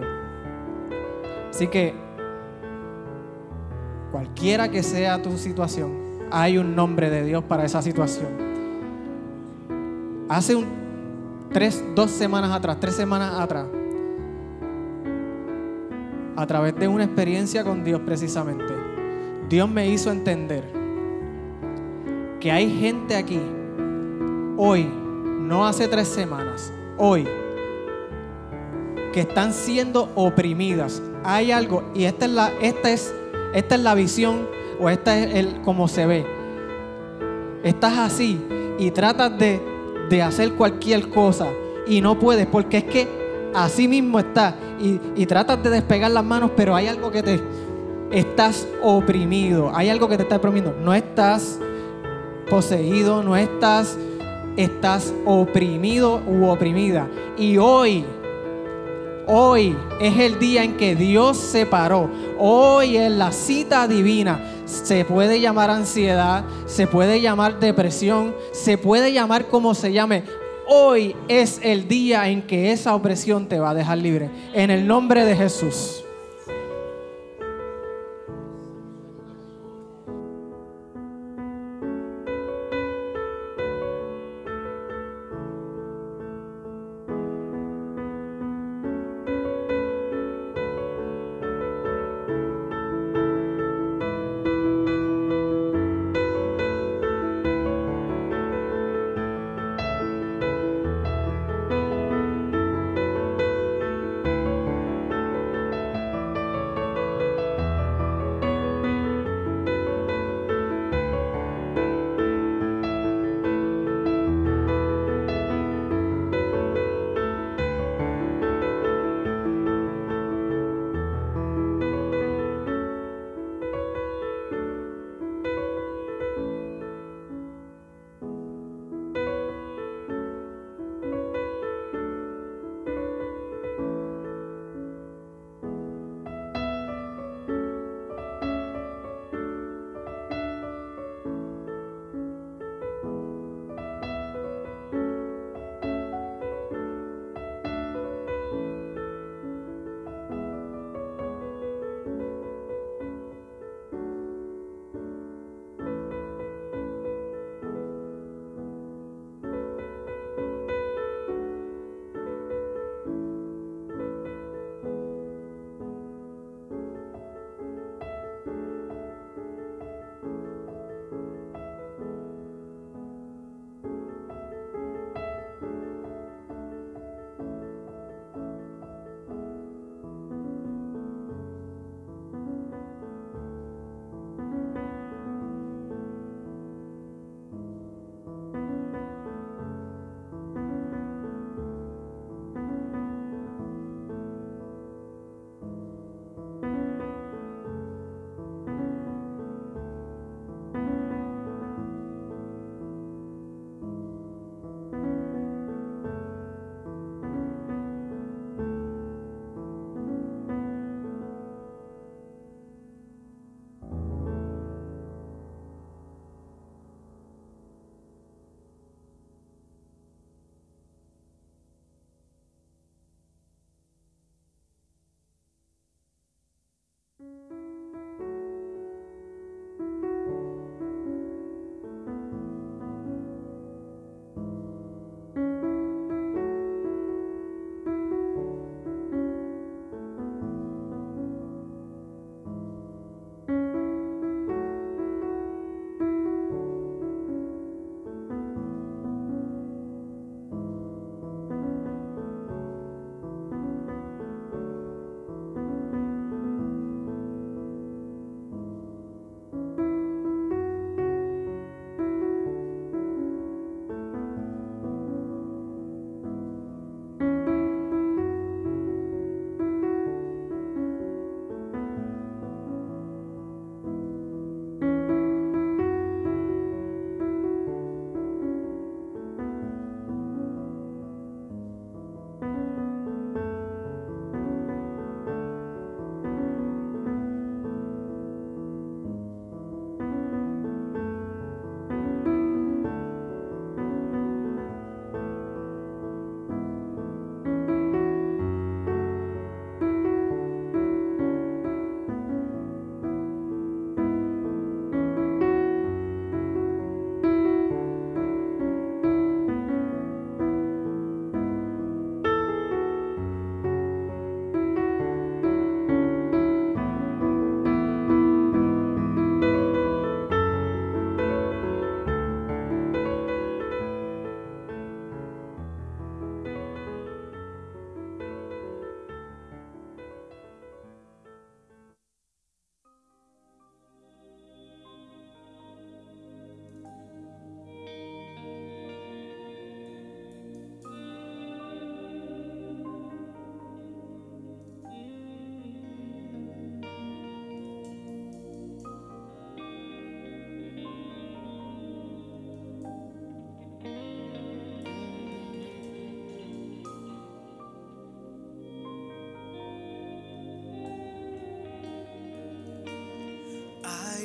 Así que, cualquiera que sea tu situación, hay un nombre de Dios para esa situación. Hace tres, dos semanas atrás, tres semanas atrás, a través de una experiencia con Dios precisamente, Dios me hizo entender que hay gente aquí, hoy, no hace tres semanas, hoy, que están siendo oprimidas. Hay algo, y esta es la, esta es, esta es la visión, o esta es el como se ve. Estás así y tratas de, de hacer cualquier cosa y no puedes, porque es que así mismo está. Y, tratas de despegar las manos, pero hay algo que te estás oprimido. Hay algo que te está oprimiendo. No estás poseído, no estás, estás oprimido u oprimida. Y hoy, hoy es el día en que Dios se paró. Hoy es la cita divina. Se puede llamar ansiedad, se puede llamar depresión, se puede llamar como se llame. Hoy es el día en que esa opresión te va a dejar libre. En el nombre de Jesús.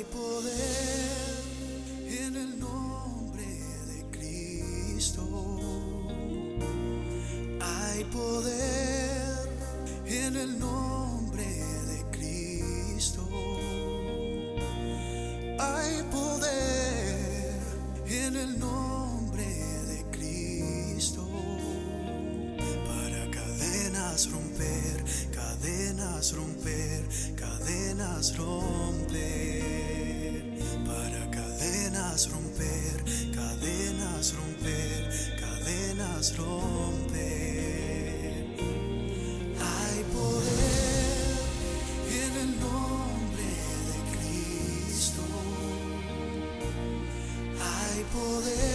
Hay poder en el nombre de Cristo. Hay poder. poder.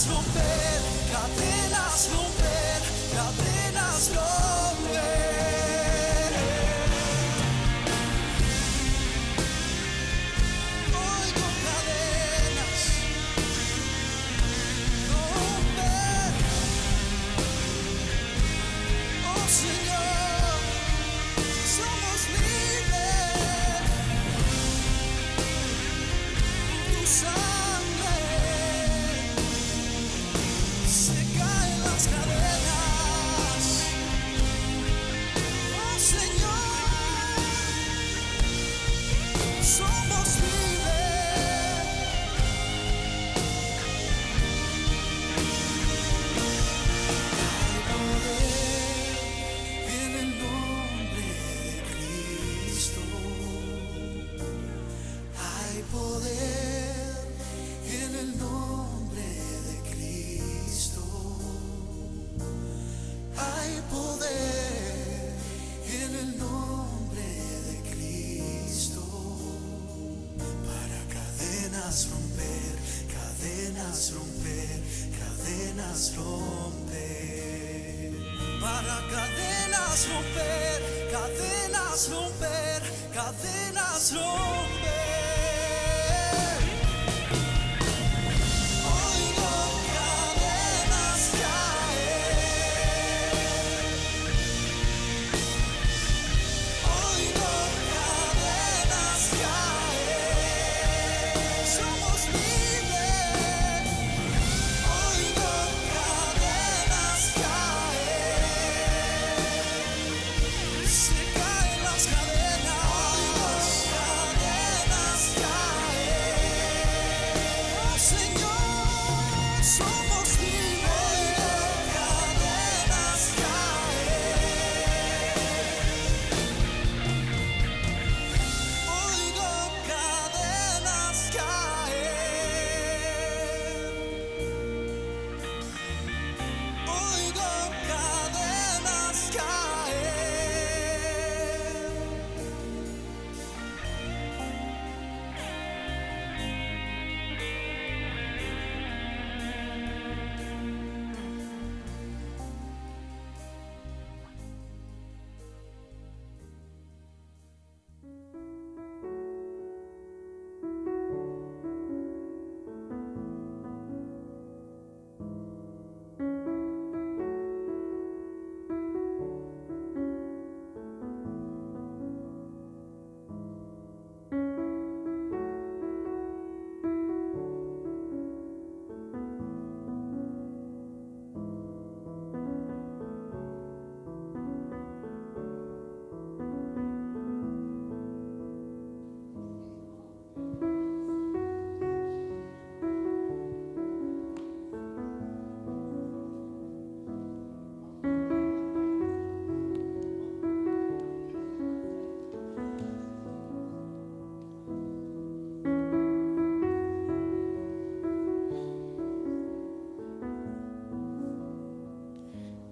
nas will bed, God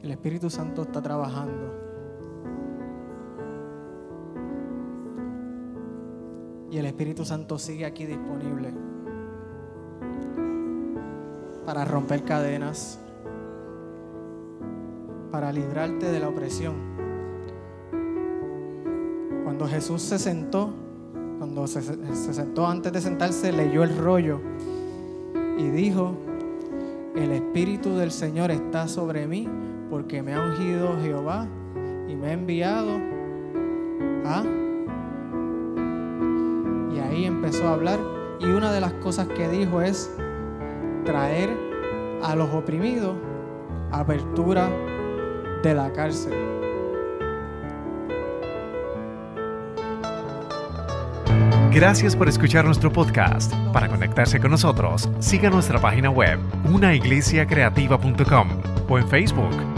El Espíritu Santo está trabajando. Y el Espíritu Santo sigue aquí disponible para romper cadenas, para librarte de la opresión. Cuando Jesús se sentó, cuando se, se sentó antes de sentarse, leyó el rollo y dijo, el Espíritu del Señor está sobre mí porque me ha ungido Jehová y me ha enviado a... Y ahí empezó a hablar y una de las cosas que dijo es traer a los oprimidos apertura de la cárcel. Gracias por escuchar nuestro podcast. Para conectarse con nosotros, siga nuestra página web, unaiglesiacreativa.com o en Facebook,